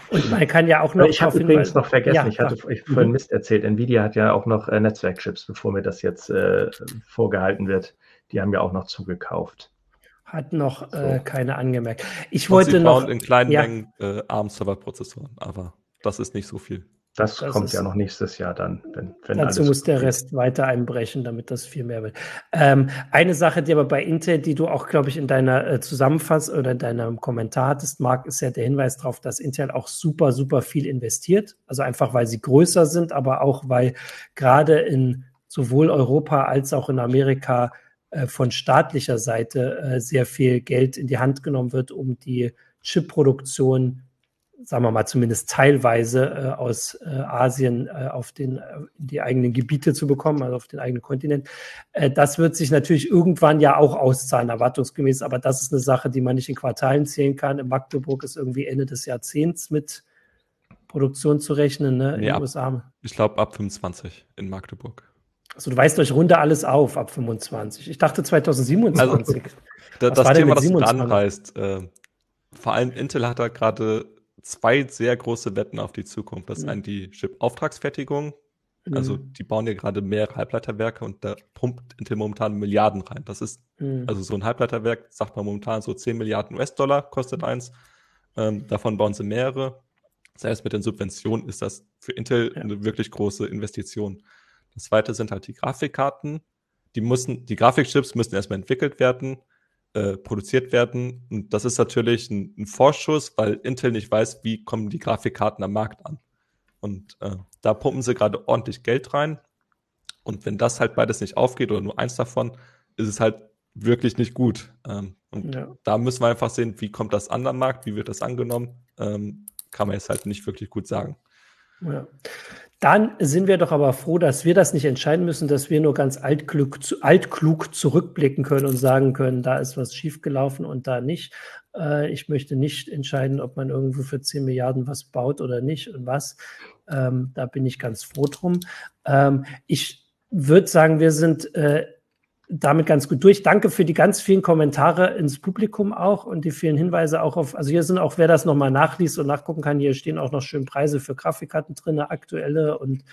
Und man kann ja auch noch. Ich habe übrigens noch vergessen, ja, ich hatte euch vorhin. Mist erzählt. Nvidia hat ja auch noch äh, Netzwerkchips, bevor mir das jetzt äh, vorgehalten wird. Die haben ja auch noch zugekauft. Hat noch äh, keine angemerkt. Ich wollte sie noch. in kleinen ja. Mengen äh, ARM-Server-Prozessoren, aber das ist nicht so viel. Das, das kommt ja noch nächstes Jahr dann. Wenn, wenn dazu muss der Rest weiter einbrechen, damit das viel mehr wird. Ähm, eine Sache, die aber bei Intel, die du auch, glaube ich, in deiner äh, Zusammenfassung oder in deinem Kommentar hattest, Marc, ist ja der Hinweis darauf, dass Intel auch super, super viel investiert. Also einfach, weil sie größer sind, aber auch, weil gerade in sowohl Europa als auch in Amerika äh, von staatlicher Seite äh, sehr viel Geld in die Hand genommen wird, um die Chipproduktion sagen wir mal zumindest teilweise äh, aus äh, Asien äh, auf den, äh, die eigenen Gebiete zu bekommen, also auf den eigenen Kontinent. Äh, das wird sich natürlich irgendwann ja auch auszahlen, erwartungsgemäß, aber das ist eine Sache, die man nicht in Quartalen zählen kann. In Magdeburg ist irgendwie Ende des Jahrzehnts mit Produktion zu rechnen, ne? Nee, ab, ich glaube ab 25 in Magdeburg. Also du weißt euch runter alles auf ab 25. Ich dachte 2027. Also, da, das Thema, das du anreißt, äh, vor allem Intel hat da gerade zwei sehr große Wetten auf die Zukunft. Das ist mhm. die Chip-Auftragsfertigung. Mhm. Also die bauen ja gerade mehrere Halbleiterwerke und da pumpt Intel momentan Milliarden rein. Das ist, mhm. also so ein Halbleiterwerk, sagt man momentan so 10 Milliarden US-Dollar kostet mhm. eins. Ähm, davon bauen sie mehrere. Selbst mit den Subventionen ist das für Intel ja. eine wirklich große Investition. Das zweite sind halt die Grafikkarten. Die müssen, die Grafikchips müssen erstmal entwickelt werden. Äh, produziert werden. Und das ist natürlich ein, ein, Vorschuss, weil Intel nicht weiß, wie kommen die Grafikkarten am Markt an. Und äh, da pumpen sie gerade ordentlich Geld rein. Und wenn das halt beides nicht aufgeht oder nur eins davon, ist es halt wirklich nicht gut. Ähm, und ja. da müssen wir einfach sehen, wie kommt das an am Markt, wie wird das angenommen, ähm, kann man jetzt halt nicht wirklich gut sagen. Ja. Dann sind wir doch aber froh, dass wir das nicht entscheiden müssen, dass wir nur ganz altklug, altklug zurückblicken können und sagen können, da ist was schiefgelaufen und da nicht. Äh, ich möchte nicht entscheiden, ob man irgendwo für 10 Milliarden was baut oder nicht und was. Ähm, da bin ich ganz froh drum. Ähm, ich würde sagen, wir sind äh, damit ganz gut durch. Danke für die ganz vielen Kommentare ins Publikum auch und die vielen Hinweise auch auf, also hier sind auch, wer das nochmal nachliest und nachgucken kann, hier stehen auch noch schön Preise für Grafikkarten drin, aktuelle und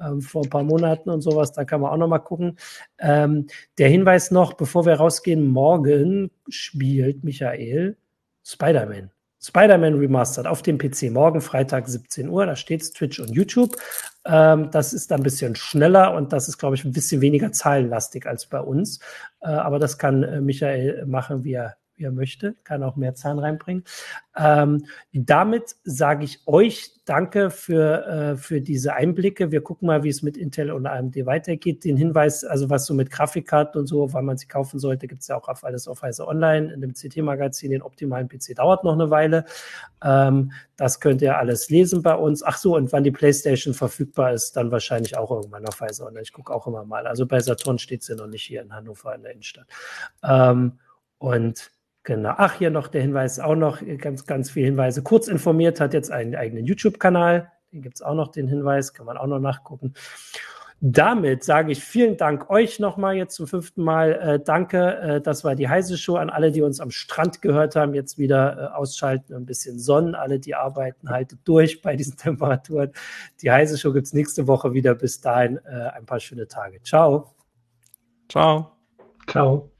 ähm, vor ein paar Monaten und sowas, da kann man auch nochmal gucken. Ähm, der Hinweis noch, bevor wir rausgehen, morgen spielt Michael Spider-Man. Spider-Man Remastered auf dem PC morgen Freitag 17 Uhr. Da steht's Twitch und YouTube. Ähm, das ist ein bisschen schneller und das ist, glaube ich, ein bisschen weniger zahlenlastig als bei uns. Äh, aber das kann äh, Michael machen, wie er wie er möchte, kann auch mehr Zahlen reinbringen. Ähm, damit sage ich euch Danke für, äh, für diese Einblicke. Wir gucken mal, wie es mit Intel und AMD weitergeht. Den Hinweis, also was so mit Grafikkarten und so, wann man sie kaufen sollte, gibt es ja auch auf alles auf Heise Online in dem CT-Magazin. Den optimalen PC dauert noch eine Weile. Ähm, das könnt ihr alles lesen bei uns. Ach so, und wann die PlayStation verfügbar ist, dann wahrscheinlich auch irgendwann auf Heise Online. Ich gucke auch immer mal. Also bei Saturn steht sie noch nicht hier in Hannover in der Innenstadt. Ähm, und Genau. Ach, hier noch der Hinweis, auch noch ganz, ganz viele Hinweise. Kurz informiert hat jetzt einen eigenen YouTube-Kanal. Den gibt es auch noch, den Hinweis, kann man auch noch nachgucken. Damit sage ich vielen Dank euch nochmal jetzt zum fünften Mal. Äh, danke, äh, das war die heiße Show an alle, die uns am Strand gehört haben. Jetzt wieder äh, ausschalten, ein bisschen Sonnen. Alle, die arbeiten, haltet durch bei diesen Temperaturen. Die heiße Show gibt es nächste Woche wieder. Bis dahin äh, ein paar schöne Tage. Ciao. Ciao. Ciao.